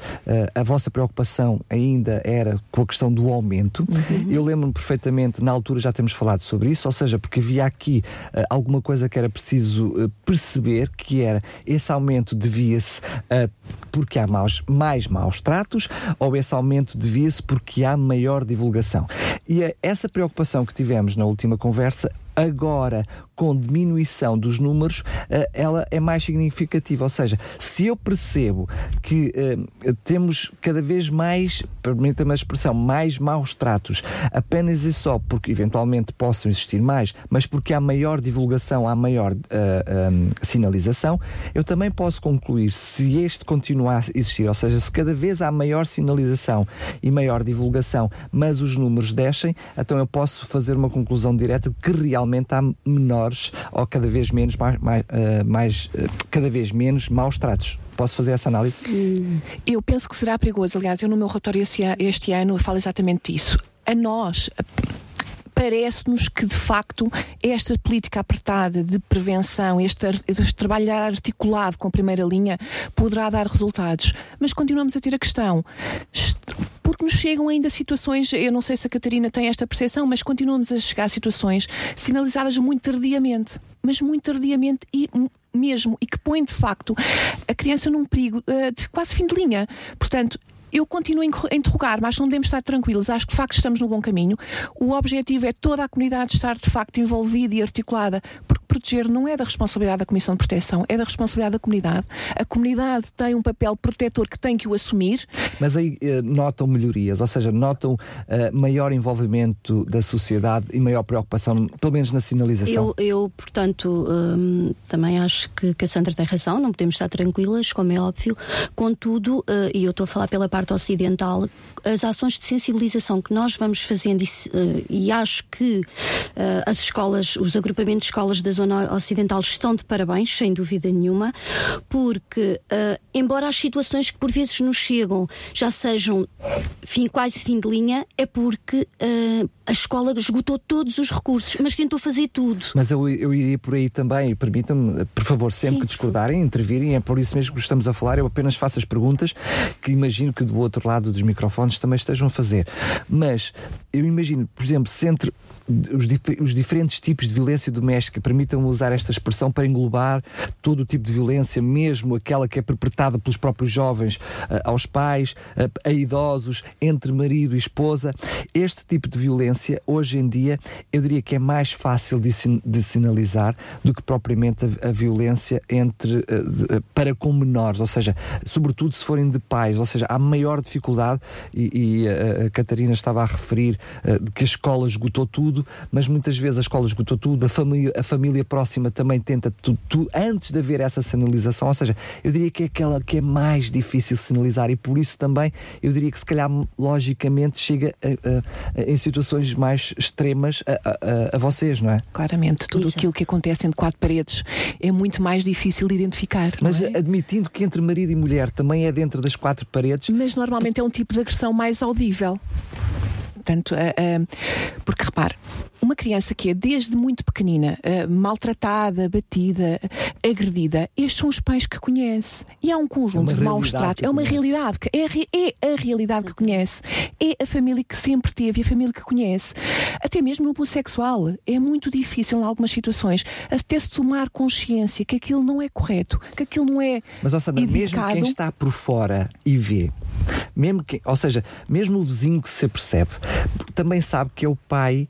a vossa preocupação ainda era com a questão do aumento. Uhum. Eu lembro-me perfeitamente, na altura já temos falado sobre isso, ou seja, porque havia aqui alguma coisa que era preciso uh, perceber, que era esse aumento devia-se uh, porque há maus, mais maus tratos ou esse aumento devia-se porque há maior divulgação. E essa preocupação que tivemos na última conversa agora com diminuição dos números, uh, ela é mais significativa. Ou seja, se eu percebo que uh, temos cada vez mais, permita-me a expressão, mais maus tratos, apenas e só porque eventualmente possam existir mais, mas porque há maior divulgação, há maior uh, um, sinalização, eu também posso concluir se este continuar a existir, ou seja, se cada vez há maior sinalização e maior divulgação, mas os números descem, então eu posso fazer uma conclusão direta que realmente há menor menores ou cada vez menos, mais, mais, uh, mais uh, cada vez menos maus tratos. Posso fazer essa análise? Eu penso que será perigoso. Aliás, eu no meu relatório este ano falo exatamente disso. A nós, parece-nos que de facto esta política apertada de prevenção, este, este trabalhar articulado com a primeira linha poderá dar resultados. Mas continuamos a ter a questão porque nos chegam ainda situações, eu não sei se a Catarina tem esta percepção, mas continuam-nos a chegar situações sinalizadas muito tardiamente, mas muito tardiamente e mesmo, e que põem de facto a criança num perigo uh, de quase fim de linha. Portanto, eu continuo a interrogar, mas não devemos estar tranquilos. Acho que de facto estamos no bom caminho. O objetivo é toda a comunidade estar de facto envolvida e articulada, porque proteger não é da responsabilidade da Comissão de Proteção, é da responsabilidade da comunidade. A comunidade tem um papel protetor que tem que o assumir. Mas aí eh, notam melhorias, ou seja, notam eh, maior envolvimento da sociedade e maior preocupação, pelo menos na sinalização. Eu, eu portanto, hum, também acho que, que, a Sandra tem razão, não podemos estar tranquilas, como é óbvio. Contudo, uh, e eu estou a falar pela parte ocidental, as ações de sensibilização que nós vamos fazendo, e, uh, e acho que uh, as escolas, os agrupamentos de escolas da zona ocidental estão de parabéns, sem dúvida nenhuma, porque, uh, embora as situações que por vezes nos chegam já sejam fim, quase fim de linha, é porque a escola esgotou todos os recursos, mas tentou fazer tudo. Mas eu, eu iria por aí também, permitam-me, por favor, sempre Sim, que discordarem, intervirem, é por isso mesmo que estamos a falar, eu apenas faço as perguntas que imagino que do outro lado dos microfones também estejam a fazer. Mas eu imagino, por exemplo, se entre os, os, diferentes tipos de violência doméstica, permitam usar esta expressão para englobar todo o tipo de violência, mesmo aquela que é perpetrada pelos próprios jovens uh, aos pais, uh, a idosos, entre marido e esposa. Este tipo de violência, hoje em dia, eu diria que é mais fácil de, de sinalizar do que propriamente a, a violência entre, uh, de, para com menores, ou seja, sobretudo se forem de pais, ou seja, há maior dificuldade, e, e a Catarina estava a referir de que a escola esgotou tudo mas muitas vezes a escola esgotou tudo, a a família próxima também tenta tudo, tudo, antes de haver essa sinalização. Ou seja, eu diria que é aquela que é mais difícil sinalizar e por isso também eu diria que se calhar logicamente chega a, a, a, em situações mais extremas a, vocês, não é? Claramente, tudo Exato. aquilo que acontece entre quatro paredes é muito mais difícil de identificar. Mas é? admitindo que entre marido e mulher também é dentro das quatro paredes. Mas normalmente é um tipo de agressão mais audível. Portanto, porque repare, uma criança que é desde muito pequenina maltratada, batida, agredida, estes são os pais que conhece. E há um conjunto é de maus tratos. É uma conhece. realidade que é, é, a realidade que conhece. É a família que sempre teve e a família que conhece. Até mesmo no abuso sexual. É muito difícil, em algumas situações, até se tomar consciência que aquilo não é correto, que aquilo não é. Mas, ou seja, mesmo quem está por fora e vê, mesmo que, ou seja, mesmo o vizinho que se apercebe, também sabe que é o pai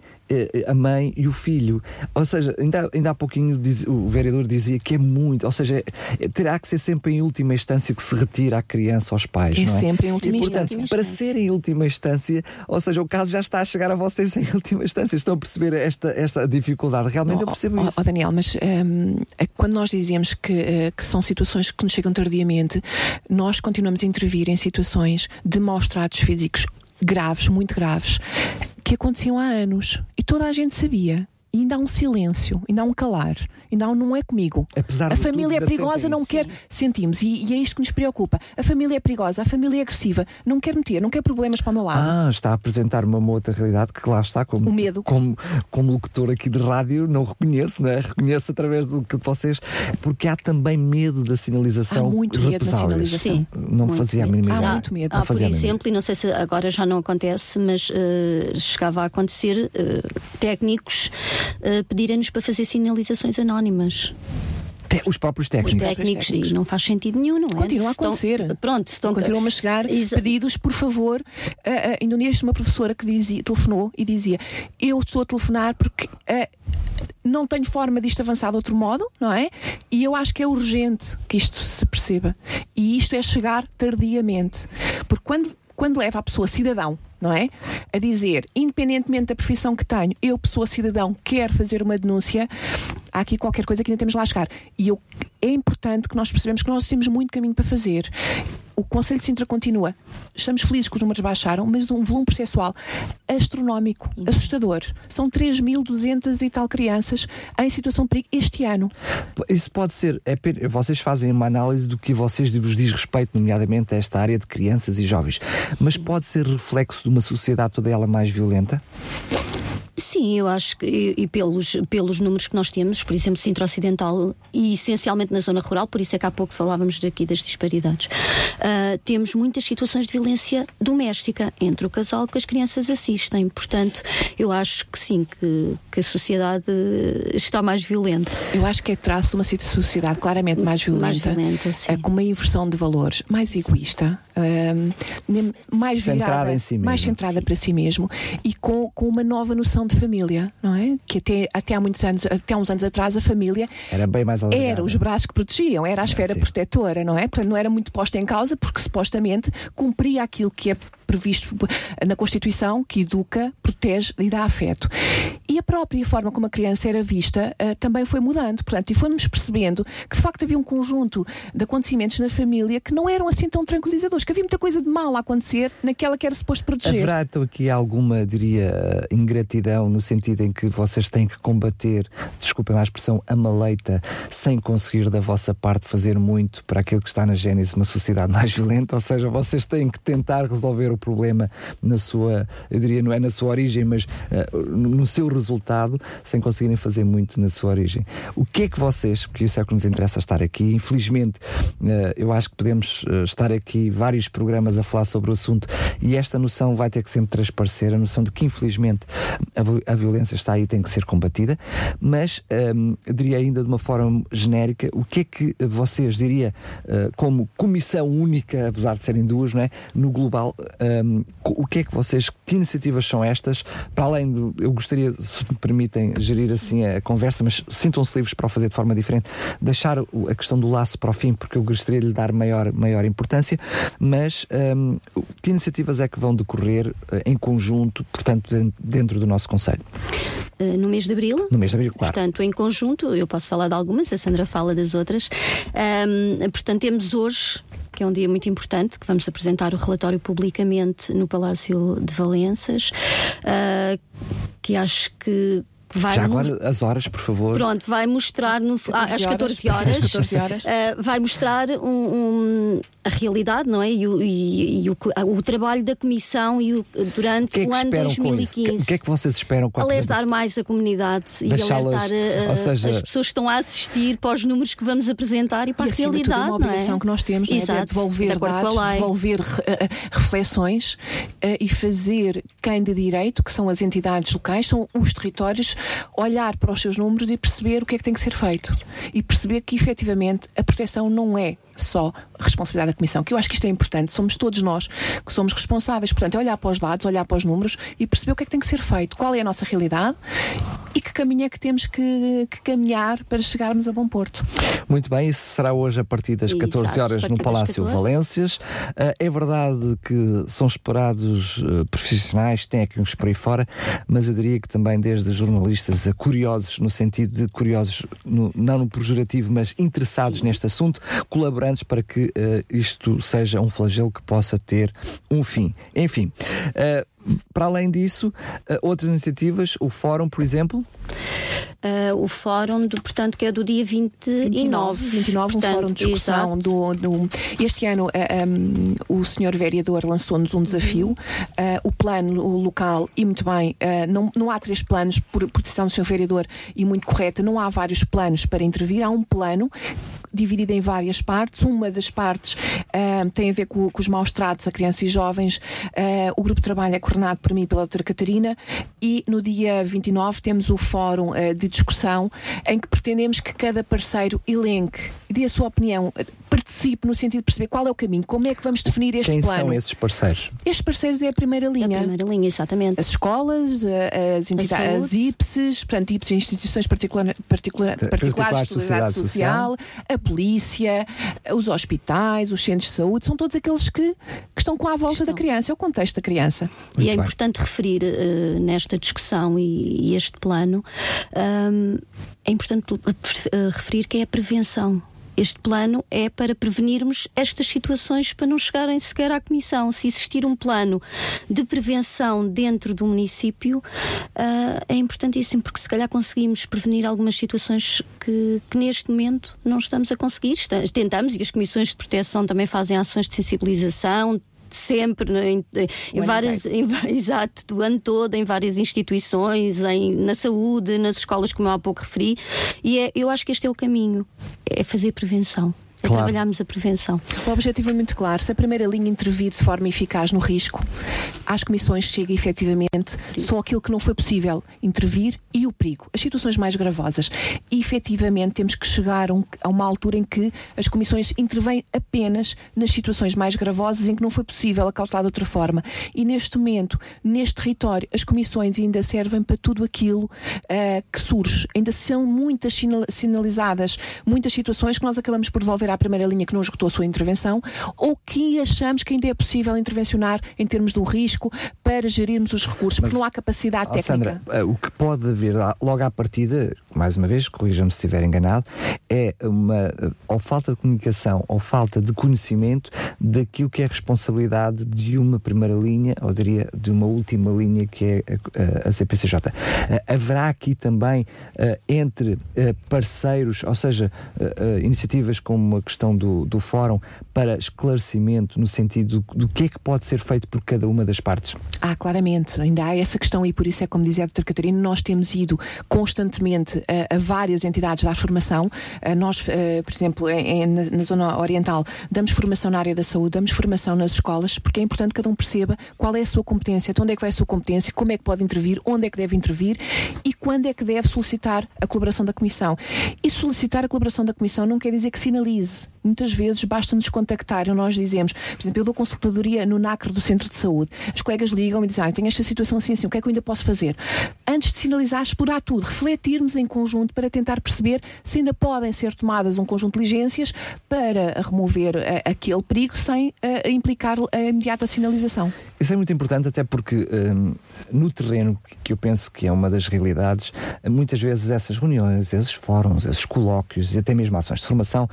a mãe e o filho. Ou seja, ainda, ainda há pouquinho diz, o vereador dizia que é muito, ou seja, é, terá que ser sempre em última instância que se retira a criança aos pais. É, não é? sempre em última e, portanto, instância. Para ser em última instância, ou seja, o caso já está a chegar a vocês em última instância. Estão a perceber esta, esta dificuldade. Realmente oh, eu percebo oh, isso. Oh, Daniel, mas um, ehm, é quando nós dizemos que, uh, que são situações que nos chegam tardiamente, nós continuamos a intervir em situações de maus tratos físicos graves, muito graves, que aconteciam há anos. E toda a gente sabia. E ainda há um silêncio, ainda há um calar. E não, não é comigo. Apesar a família tudo, é perigosa, não quer. Sentimos, e, e é isto que nos preocupa. A família é perigosa, a família é agressiva, não quer meter, não quer problemas para o meu lado. Ah, está a apresentar uma outra realidade que lá está, como, O medo. como, como locutor aqui de rádio, não reconheço, né? reconheço através do que vocês, porque há também medo da sinalização. Há muito medo da sinalização. Sim. Não muito fazia a medo. mínima Há ideia. muito medo. Há, por a mínima exemplo, e não sei se agora já não acontece, mas eh, chegava a acontecer eh, técnicos eh, pedirem-nos para fazer sinalizações anónimas. Te- Os próprios Os técnicos. técnicos, técnicos. e não faz sentido nenhum, não é? Continua a Se estão- acontecer. pronto, estão Continuam a chegar Exa- pedidos, por favor. Uh, uh, ainda um uma professora que dizia, telefonou e dizia: Eu estou a telefonar porque uh, não tenho forma disto avançar de outro modo, não é? E eu acho que é urgente que isto se perceba. E isto é chegar tardiamente. Porque quando, quando leva a pessoa cidadão, não é? A dizer, independentemente da profissão que tenho, eu, pessoa cidadão, quero fazer uma denúncia, há aqui qualquer coisa que ainda temos lá a chegar. E eu, é importante que nós percebemos que nós temos muito caminho para fazer. O Conselho de Sintra continua. Estamos felizes que os números baixaram, mas um volume processual astronómico, assustador. São 3.200 e tal crianças em situação de perigo este ano. Isso pode ser. é vocês fazem uma análise do que vocês vos diz respeito, nomeadamente a esta área de crianças e jovens. Mas pode ser reflexo de uma sociedade toda ela mais violenta? Sim, eu acho que, e, e pelos, pelos números que nós temos, por exemplo, Sintra Ocidental e essencialmente na zona rural, por isso é que há pouco falávamos daqui das disparidades, ah, temos muitas situações de violência doméstica entre o casal que as crianças assistem. Portanto, eu acho que sim, que, que a sociedade está mais violenta. Eu acho que é traço de uma sociedade claramente mais violenta, Mais violenta, sim. eh, com uma inversão de valores, mais egoísta, ehm, nem- mais Centrada virada, em si mais centrada para si mesmo e com, com uma nova noção de família, não é? Que até, até há muitos anos, até há uns anos atrás, a família Era bem mais alargada. era os braços que protegiam, era a esfera sim. protetora, não é? Portanto, não era muito posta em causa porque supostamente cumpria aquilo que é previsto na Constituição, que educa, protege e dá afeto. E a própria forma como a criança era vista ah, também foi mudando, portanto, e fomos percebendo que de facto havia um conjunto de acontecimentos na família que não eram assim tão tranquilizadores, que havia muita coisa de mal a acontecer naquela que era suposto proteger. Haverá aqui alguma, diria, ingratidão no sentido em que vocês têm que combater, desculpem a expressão, a maleita, sem conseguir da vossa parte fazer muito para aquilo que está na gênese uma sociedade mais violenta? Ou seja, vocês têm que tentar resolver o problema na sua, eu diria, não é na sua origem, mas eh, no seu resultado, sem conseguirem fazer muito na sua origem. O que é que vocês, porque isso é o que nos interessa estar aqui, infelizmente, eh, eu acho que podemos eh, estar aqui vários programas a falar sobre o assunto e esta noção vai ter que sempre transparecer, a noção de que infelizmente a, a violência está aí e tem que ser combatida, mas ehm, eu diria ainda de uma forma genérica, o que é que vocês, diria, eh, como comissão única, apesar de serem duas, não é? no global, co- o que é que vocês, que iniciativas são estas, para além do, eu gostaria, se me permitem, gerir assim a conversa, mas sintam-se livres para o fazer de forma diferente, deixar a questão do laço para o fim, porque eu gostaria de lhe dar maior, maior importância, mas ehm, que iniciativas é que vão decorrer eh, em conjunto, portanto, den- dentro do nosso Conselho? Eh, no mês de abril. No mês de abril, claro. Portanto, em conjunto, eu posso falar de algumas, a Sandra fala das outras. Ahm, portanto, temos hoje, que é um dia muito importante, que vamos apresentar o relatório publicamente no Palácio de Valenças, ah, que acho que vai Já agora as horas, por favor. Pronto, vai mostrar no, ah, às 14 horas, Às 14 horas. ah, vai mostrar um- um- a realidade, não é? E, o, e- e o, o trabalho da Comissão e o- O durante que é o que ano com isso? 2015 O que é que vocês esperam com a mais a comunidade e alertar uh, ou seja- as pessoas que estão a assistir para os números que vamos apresentar e para e a acima de tudo, realidade. uma é? obrigação que nós temos não é? de Exato, devolver de acordo dados, a devolver eh, eh, reflexões eh, e fazer quem de direito, que são as entidades locais, são os territórios, olhar para os seus números e perceber o que é que tem que ser feito. E perceber que efetivamente a proteção não é só responsabilidade da Comissão, que eu acho que isto é importante, somos todos nós que somos responsáveis, portanto, é olhar para os dados, olhar para os números e perceber o que é que tem que ser feito, qual é a nossa realidade e que caminho é que temos que, que caminhar para chegarmos a bom porto. Muito bem, isso será hoje a partir das Exato, 14 a horas no Palácio 14. Valências. Ah, é verdade que são esperados ah, profissionais, técnicos por aí fora, mas eu diria que também desde jornalistas a curiosos, no sentido de curiosos, no- não no pejorativo, mas interessados neste assunto, para que ah, isto seja um flagelo que possa ter um fim. Enfim. ah, para além disso, uh, outras iniciativas, o Fórum, por exemplo? Uh, o fórum, do, portanto, que é do dia 29. 29, 29 portanto, um fórum de discussão. Do, do, este ano uh, um, o senhor vereador lançou-nos um desafio. Uh, o plano o local, e muito bem, não, não há três planos por, por decisão do senhor vereador e muito correta, não há vários planos para intervir, há um plano dividido em várias partes. Uma das partes uh, tem a ver com, com, os maus tratos a crianças e jovens. Uh, o grupo de trabalho é coordenado por mim e pela doutora Catarina e no dia 29 temos o fórum uh, de discussão em que pretendemos que cada parceiro elenque dê a sua opinião, participe no sentido de perceber qual é o caminho, como é que vamos definir este Quem plano. Quem são esses parceiros? Estes parceiros é a primeira linha. A primeira linha, exatamente. As escolas, as entidades, as IPSES, portanto, IPSES, instituições particular, particular, particulares de solidariedade social, social, a polícia, os hospitais, os centros de saúde, são todos aqueles que, que estão com a volta estão. da criança, é o contexto da criança. Muito e é bem. importante referir uh, nesta discussão e, e este plano, um, é importante uh, referir que é a prevenção este plano é para prevenirmos estas situações para não chegarem sequer à Comissão. Se existir um plano de prevenção dentro do município, uh, é importantíssimo, porque se calhar conseguimos prevenir algumas situações que, que neste momento não estamos a conseguir. Tentamos e as comissões de proteção também fazem ações de sensibilização, sempre né, em, em várias em, exato do ano todo em várias instituições em, na saúde nas escolas como eu há pouco referi. E é, eu acho que este é o caminho é fazer prevenção claro. trabalharmos a prevenção. O objetivo é muito claro. Se a primeira linha intervir de forma eficaz no risco, às comissões chega efetivamente só aquilo que não foi possível intervir e o perigo, as situações mais gravosas. E efetivamente temos que chegar a uma altura em que as comissões intervêm apenas nas situações mais gravosas em que não foi possível acautelar de outra forma. E neste momento, neste território, as comissões ainda servem para tudo aquilo uh, que surge. Ainda são muitas sinalizadas, muitas situações que nós acabamos por devolver à primeira linha que não esgotou a sua intervenção ou que achamos que ainda é possível intervencionar em termos do risco para gerirmos os recursos, Mas, porque não há capacidade técnica. Sandra, eh, o que pode haver logo à partida, mais uma vez, corrija-me se estiver enganado, é uma eh, ou falta de comunicação ou falta de conhecimento daquilo que é responsabilidade de uma primeira linha, ou diria de uma última linha que é a, a CPCJ. Eh, haverá aqui também entre parceiros, ou seja, iniciativas como a questão do, do fórum para esclarecimento no sentido do, que é que pode ser feito por cada uma das partes? Ah, claramente, ainda há essa questão e por isso é como dizia a doutora Catarina, nós temos ido constantemente a, a várias entidades dar formação. A nós, a, por exemplo, em, na, na, zona oriental, damos formação na área da saúde, damos formação nas escolas, porque é importante que cada um perceba qual é a sua competência, de onde é que vai a sua competência, como é que pode intervir, onde é que deve intervir e quando é que deve solicitar a colaboração da Comissão. E solicitar a colaboração da Comissão não quer dizer que sinalize. Muitas vezes basta-nos contactar e nós dizemos, por exemplo, eu dou consultadoria no NACRE do Centro de Saúde. As colegas ligam e dizem, ah, tenho esta situação assim, assim, o que é que eu ainda posso fazer? Antes de sinalizar, explorar tudo, refletirmos em conjunto para tentar perceber se ainda podem ser tomadas um conjunto de diligências para remover uh, aquele perigo sem uh, implicar a imediata sinalização. Isso é muito importante, até porque um, no terreno, que eu penso que é uma das realidades, muitas vezes essas reuniões, esses fóruns, esses colóquios e até mesmo ações de formação,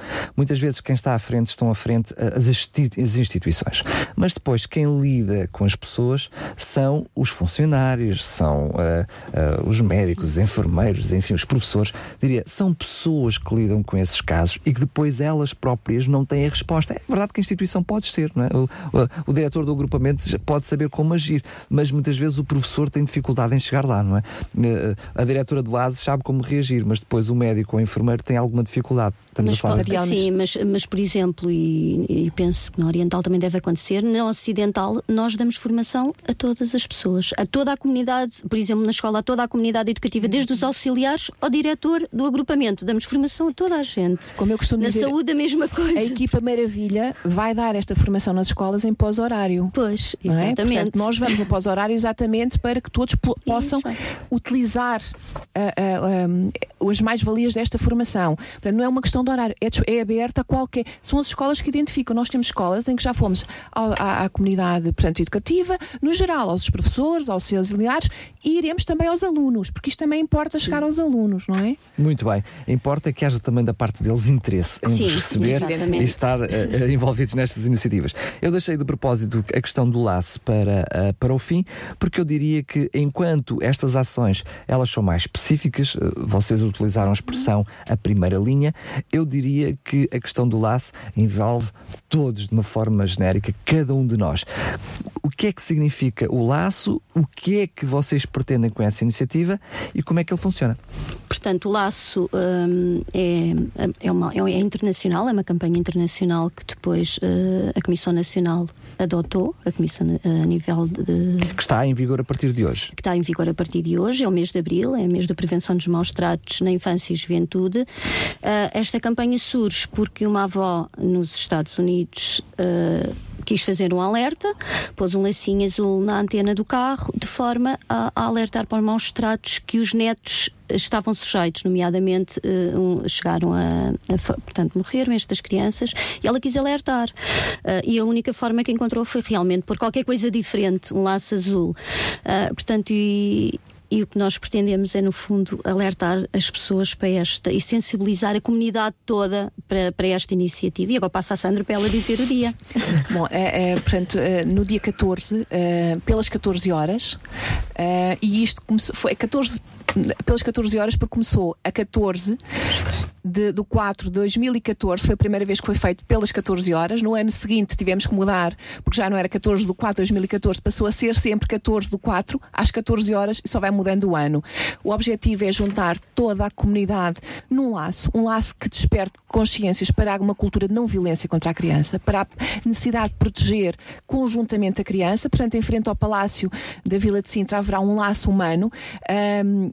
muitas vezes quem está à frente estão à frente as, as instituições. Mas depois quem lida com as pessoas são os funcionários, são uh, uh, os médicos, os enfermeiros, enfim, os professores. Diria, são pessoas que lidam com esses casos e que depois elas próprias não têm a resposta. É verdade que a instituição pode ter, não é? o, o, o diretor do agrupamento pode saber como agir, mas muitas vezes o professor tem dificuldade em chegar lá, não é? Eh, a diretora do ASE sabe como reagir, mas depois o médico ou o enfermeiro tem alguma dificuldade. Estamos mas, a falar pode, sim, mas, mas por exemplo, e, e, penso que na Oriental também deve acontecer, na Ocidental nós damos formação a todas as pessoas, a toda a comunidade, por exemplo, na escola, a toda a comunidade educativa, desde os auxiliares ao diretor do agrupamento. Damos formação a toda a gente. Como eu costumo na dizer, saúde, a mesma coisa. A equipa Maravilha vai dar esta formação nas escolas em pós-horário. Pois, exatamente. É? Portanto, nós vamos no pós-horário exatamente para que todos possam utilizar uh, uh, um, as mais-valias desta formação. Portanto, não é uma questão questão horário. É, é aberta a qualquer. São as escolas que identificam. Nós temos escolas em que já fomos ao, à, à, comunidade portanto, educativa, no geral, aos professores, aos seus auxiliares, e iremos também aos alunos, porque isto também importa Sim. chegar aos alunos, não é? Muito bem. Importa que haja também da parte deles interesse em Sim, receber exatamente. e estar uh, envolvidos nestas iniciativas. Eu deixei de propósito a questão do laço para, uh, para o fim, porque eu diria que enquanto estas ações elas são mais específicas, uh, vocês utilizaram a expressão a primeira linha, eu diria que a questão do laço envolve todos de uma forma genérica, cada um de nós. O que é que significa o laço? O que é que vocês pretendem com essa iniciativa e como é que ele funciona? Portanto, o laço um, é, é, uma, é internacional, é uma campanha internacional que depois uh, a Comissão Nacional adotou, a Comissão uh, a nível de. Que está em vigor a partir de hoje. Que está em vigor a partir de hoje, é o mês de abril, é o mês da prevenção dos maus tratos na infância e juventude. Uh, esta campanha surge porque uma avó nos Estados Unidos quis fazer um alerta, pôs um lacinho azul na antena do carro, de forma a, a alertar para os maus tratos que os netos estavam sujeitos, nomeadamente uh, um, chegaram a, a, portanto, morreram estas crianças, e ela quis alertar. Uh, e a única forma que encontrou foi realmente por qualquer coisa diferente, um laço azul. Uh, portanto, e, e o que nós pretendemos é, no fundo, alertar as pessoas para esta e sensibilizar a comunidade toda para, para esta iniciativa. E agora passa a Sandra para ela dizer o dia. Bom, é, é, portanto, é, no dia 14, é, pelas 14 horas, é, e isto começou, foi 14 pelas 14 horas, porque começou a 14 de, do 4 de 2014, foi a primeira vez que foi feito pelas 14 horas. No ano seguinte tivemos que mudar, porque já não era 14 do 4 de 2014, passou a ser sempre 14 do 4 às 14 horas e só vai mudando o ano. O objetivo é juntar toda a comunidade num laço, um laço que desperte consciências para uma cultura de não violência contra a criança, para a necessidade de proteger conjuntamente a criança. Portanto, em frente ao Palácio da Vila de Sintra haverá um laço humano. Um,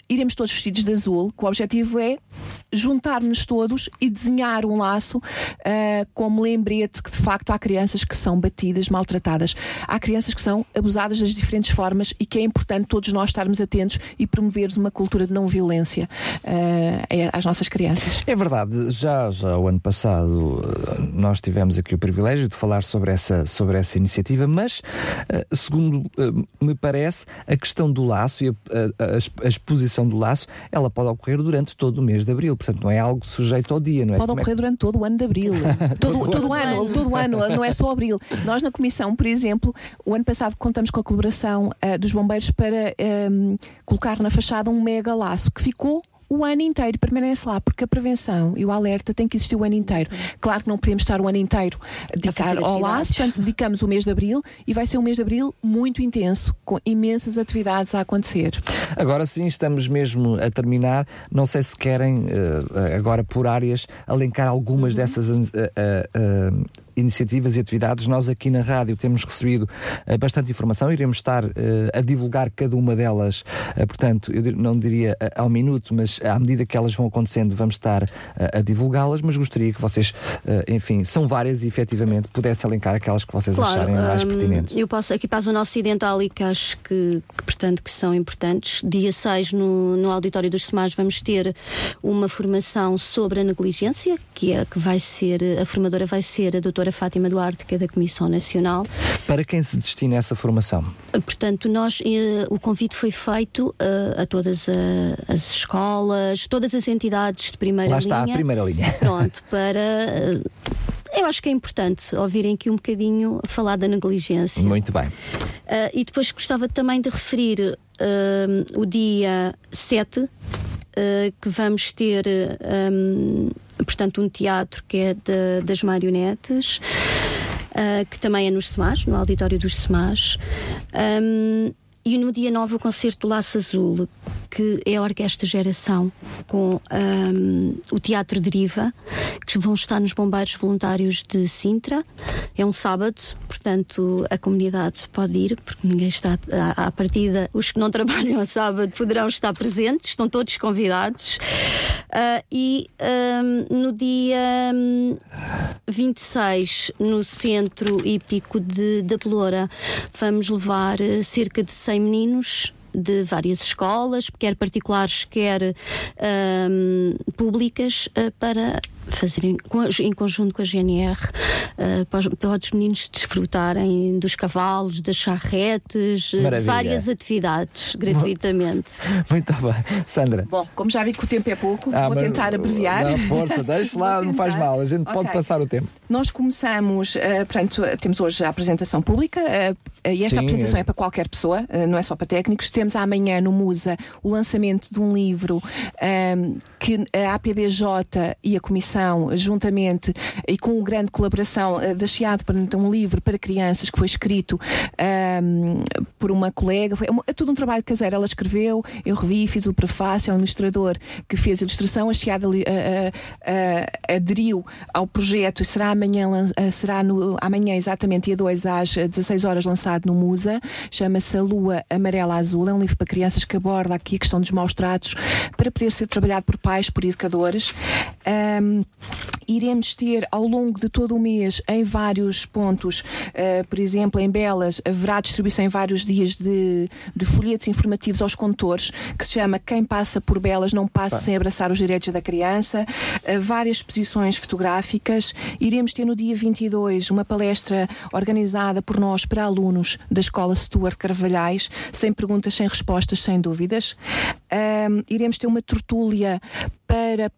iremos todos vestidos de azul, que o objetivo é juntar-nos todos e desenhar um laço uh, como lembrete que de facto há crianças que são batidas, maltratadas, há crianças que são abusadas das diferentes formas e que é importante todos nós estarmos atentos e promovermos uma cultura de não violência uh, às nossas crianças. É verdade, já, já o ano passado nós tivemos aqui o privilégio de falar sobre essa, sobre essa iniciativa, mas uh, segundo me parece, a questão do laço e a, a, a exposição do laço, ela pode ocorrer durante todo o mês de abril. Portanto, não é algo sujeito ao dia, não é? Pode é ocorrer durante todo o ano de abril. todo, todo, todo, ano, todo o ano, não é só abril. Nós na Comissão, por exemplo, o ano passado contamos com a colaboração uh, dos bombeiros para um, colocar na fachada um mega laço que ficou o ano inteiro permanece lá, porque a prevenção e o alerta tem que existir o ano inteiro. Claro que não podemos estar o ano inteiro a dedicar ao laço, portanto, dedicamos o mês de abril e vai ser um mês de abril muito intenso, com imensas atividades a acontecer. Agora sim, estamos mesmo a terminar. Não sei se querem, eh, agora por áreas, alencar algumas uhum. dessas uh, uh, iniciativas e atividades. Nós aqui na rádio temos recebido uh, bastante informação, iremos estar uh, a divulgar cada uma delas, uh, portanto, eu não diria ao minuto, mas à medida que elas vão acontecendo, vamos estar a divulgá-las, mas gostaria que vocês, enfim, são várias e efetivamente pudessem elencar aquelas que vocês claro, acharem mais pertinentes. Eu posso aqui para o nosso ocidental e que acho que, que, portanto, que são importantes. Dia 6, no, no auditório dos SEMAS, vamos ter uma formação sobre a negligência, que é que vai ser, a formadora vai ser a doutora doutora Fátima Duarte, que é da Comissão Nacional. Para quem se destina essa formação? Portanto, nós, eh, o convite foi feito eh, a todas a, as escolas, todas as entidades de primeira Lá linha. Lá está a primeira linha. Pronto, para eh, eu acho que é importante ouvirem aqui um bocadinho falar da negligência. Muito bem. Uh, e depois gostava também de referir uh, o dia 7, uh, que vamos ter um, portanto, um teatro que é de, das marionetes, uh, que também é nos SEMAS, no auditório dos SEMAS. Um, e no dia 9 o concerto do Laço Azul, que é a Orquestra Geração, com um, o Teatro Deriva, que vão estar nos Bombeiros Voluntários de Sintra. É um sábado, portanto a comunidade pode ir, porque ninguém está à, à partida. Os que não trabalham a sábado poderão estar presentes, estão todos convidados. Uh, e um, no dia um, 26, no Centro Hípico de, da Peloura, vamos levar uh, cerca de 100 meninos de várias escolas, quer particulares, quer um, públicas, uh, para fazer em, em conjunto com a GNR uh, para, os, para, os, meninos desfrutarem dos cavalos, das charretes, Maravilha. várias atividades gratuitamente. Muito bem. Sandra. Bom, como já vi que o tempo é pouco, ah, vou tentar abreviar. Não, força, deixe lá, não faz mal, a gente okay. pode passar o tempo. Nós começamos, uh, portanto, temos hoje a apresentação pública uh, e esta Sim, apresentação é. é para qualquer pessoa, uh, não é só para técnicos. Temos amanhã no Musa o lançamento de um livro um, que a APBJ e a Comissão, juntamente e com grande colaboração da Chiado, para um livro para crianças que foi escrito um, por uma colega. Foi é tudo um trabalho caseiro. Ela escreveu, eu revi, fiz o prefácio, é um ilustrador que fez a ilustração. A Chiado aderiu ao projeto e será amanhã, será no, amanhã exatamente dia 2 às 16 horas lançado no Musa. Chama-se A Lua Amarela Azul. É um livro para crianças que aborda aqui a questão dos maus tratos para poder ser trabalhado por pais, por educadores. Um, iremos ter ao longo de todo o mês em vários pontos, uh, por exemplo, em Belas, haverá distribuição em vários dias de, de folhetos informativos aos condutores, que se chama Quem Passa por Belas Não Passa Sem Abraçar os Direitos da Criança, uh, várias exposições fotográficas. Iremos ter no dia 22 uma palestra organizada por nós para alunos da Escola Stuart Carvalhais, sem perguntas, sem respostas, sem dúvidas. Uh, iremos ter uma tertúlia para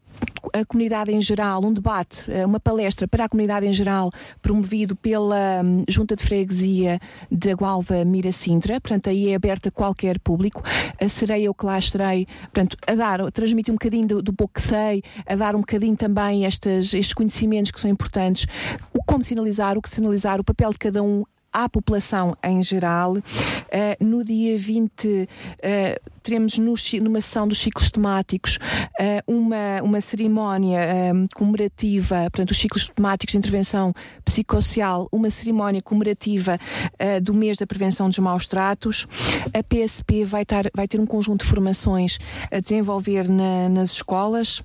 a comunidade em geral, um debate, eh, uma palestra para a comunidade em geral, promovido pela hum, Junta de Freguesia da Gualva Mira Sintra, portanto aí é aberta a qualquer público, serei eu que lá estarei, portanto, a dar, a transmitir um bocadinho do, do pouco que sei, a dar um bocadinho também estes conhecimentos que são importantes, o como sinalizar, o que sinalizar, o papel de cada um à população em geral. Uh, no dia 20, uh, eh, teremos numa sessão dos ciclos temáticos uh, uma, uma cerimónia comemorativa, portanto, os ciclos temáticos de intervenção psicossocial, uma cerimónia comemorativa do mês da prevenção dos maus tratos. A PSP vai, tar, vai ter um conjunto de formações a desenvolver na, nas escolas.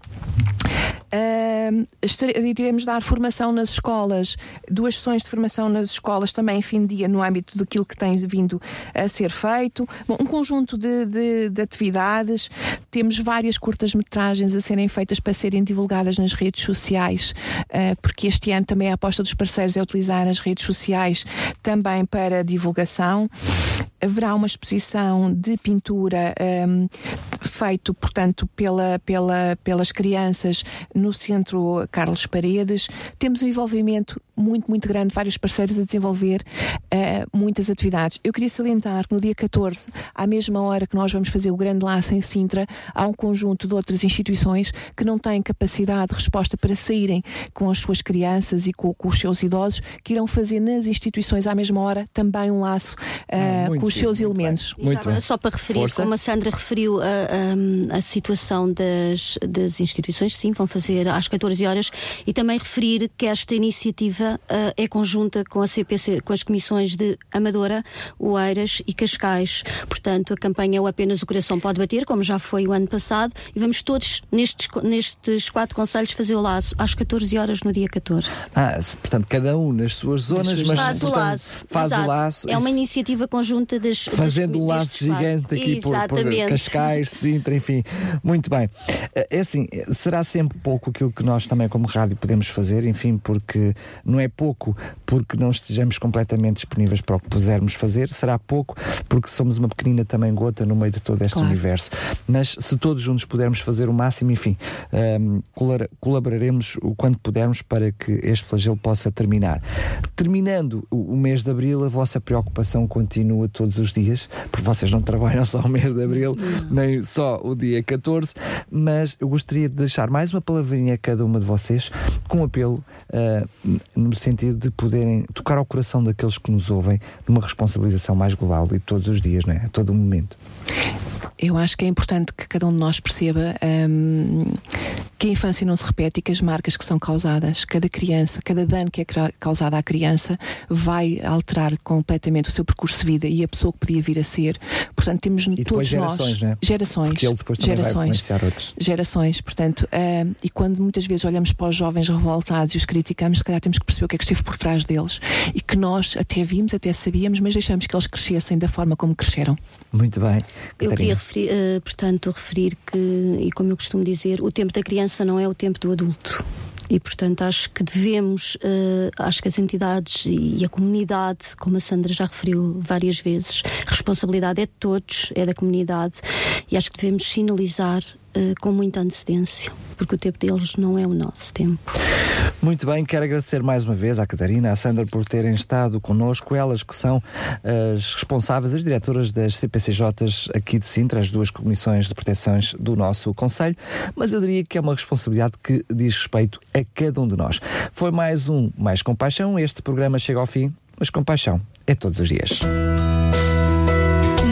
Uh, iremos dar formação nas escolas, duas sessões de formação nas escolas também fim de dia no âmbito daquilo que tem vindo a ser feito. Bom, um conjunto de, de, de atividades. Temos várias curtas-metragens a serem feitas para serem divulgadas nas redes sociais, uh, porque este ano também a aposta dos parceiros é utilizar as redes sociais também para divulgação. Haverá uma exposição de pintura um, feito, portanto, pela, pela, pelas crianças no Centro Carlos Paredes. Temos um envolvimento muito, muito grande, vários parceiros a desenvolver uh, muitas atividades. Eu queria salientar que no dia 14, à mesma hora que nós vamos fazer o grande laço em Sintra, há um conjunto de outras instituições que não têm capacidade de resposta para saírem com as suas crianças e com, com os seus idosos, que irão fazer nas instituições à mesma hora também um laço uh, ah, com os seus elementos. Muito bem. Só para referir, Força. como a Sandra referiu, a, a, a situação das, das instituições, sim, vão fazer às 14 horas, e também referir que esta iniciativa uh, é conjunta com a CPC, com as comissões de Amadora, Oeiras e Cascais. Portanto, a campanha é o Apenas o Coração Pode Bater, como já foi o ano passado, e vamos todos nestes, nestes quatro conselhos fazer o laço às 14 horas no dia 14. Ah, portanto, cada um nas suas zonas, mas faz portanto, o laço. Faz Exato. o laço. É uma iniciativa conjunta das. Fazendo um laço gigante aqui por, por, Cascais, Sintra, enfim. Muito bem. É assim, será sempre pouco aquilo que nós também, como rádio, podemos fazer, enfim, porque não é pouco porque não estejamos completamente disponíveis para o que pusermos fazer, será pouco porque somos uma pequenina também gota no meio de todo este claro. universo. Mas se todos juntos pudermos fazer o máximo, enfim, um, colaboraremos o quanto pudermos para que este flagelo possa terminar. Terminando o, o mês de abril, a vossa preocupação continua todos os dias, porque vocês não trabalham só o mês de abril, nem só o dia 14, mas eu gostaria de deixar mais uma palavrinha a cada uma de vocês com um apelo uh, no sentido de poderem tocar ao coração daqueles que nos ouvem numa responsabilização mais global de todos os dias, né? a todo momento. Eu acho que é importante que cada um de nós perceba um, que a infância não se repete e que as marcas que são causadas, cada criança, cada dano que é causado à criança, vai alterar completamente o seu percurso de vida e a pessoa que podia vir a ser. Portanto, temos e todos gerações, nós. Né? Gerações. Porque ele depois também gerações, vai influenciar outros. Gerações, portanto, um, e quando muitas vezes olhamos para os jovens revoltados e os criticamos, se calhar temos que perceber o que é que esteve por trás deles e que nós até vimos, até sabíamos, mas deixamos que eles crescessem da forma como cresceram. Muito bem. Eu queria referir, uh, portanto, referir que, e como eu costumo dizer, o tempo da criança não é o tempo do adulto. E, portanto, acho que devemos, uh, acho que as entidades e a comunidade, como a Sandra já referiu várias vezes, a responsabilidade é de todos, é da comunidade, e acho que devemos sinalizar uh, com muita antecedência, porque o tempo deles não é o nosso tempo. Muito bem, quero agradecer mais uma vez à Catarina, à Sandra por terem estado connosco, elas que são as responsáveis, as diretoras das CPCJs aqui de Sintra, as duas comissões de proteções do nosso Conselho, mas eu diria que é uma responsabilidade que diz respeito a cada um de nós. Foi mais um Mais Compaixão, este programa chega ao fim, mas compaixão é todos os dias.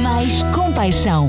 Mais Compaixão,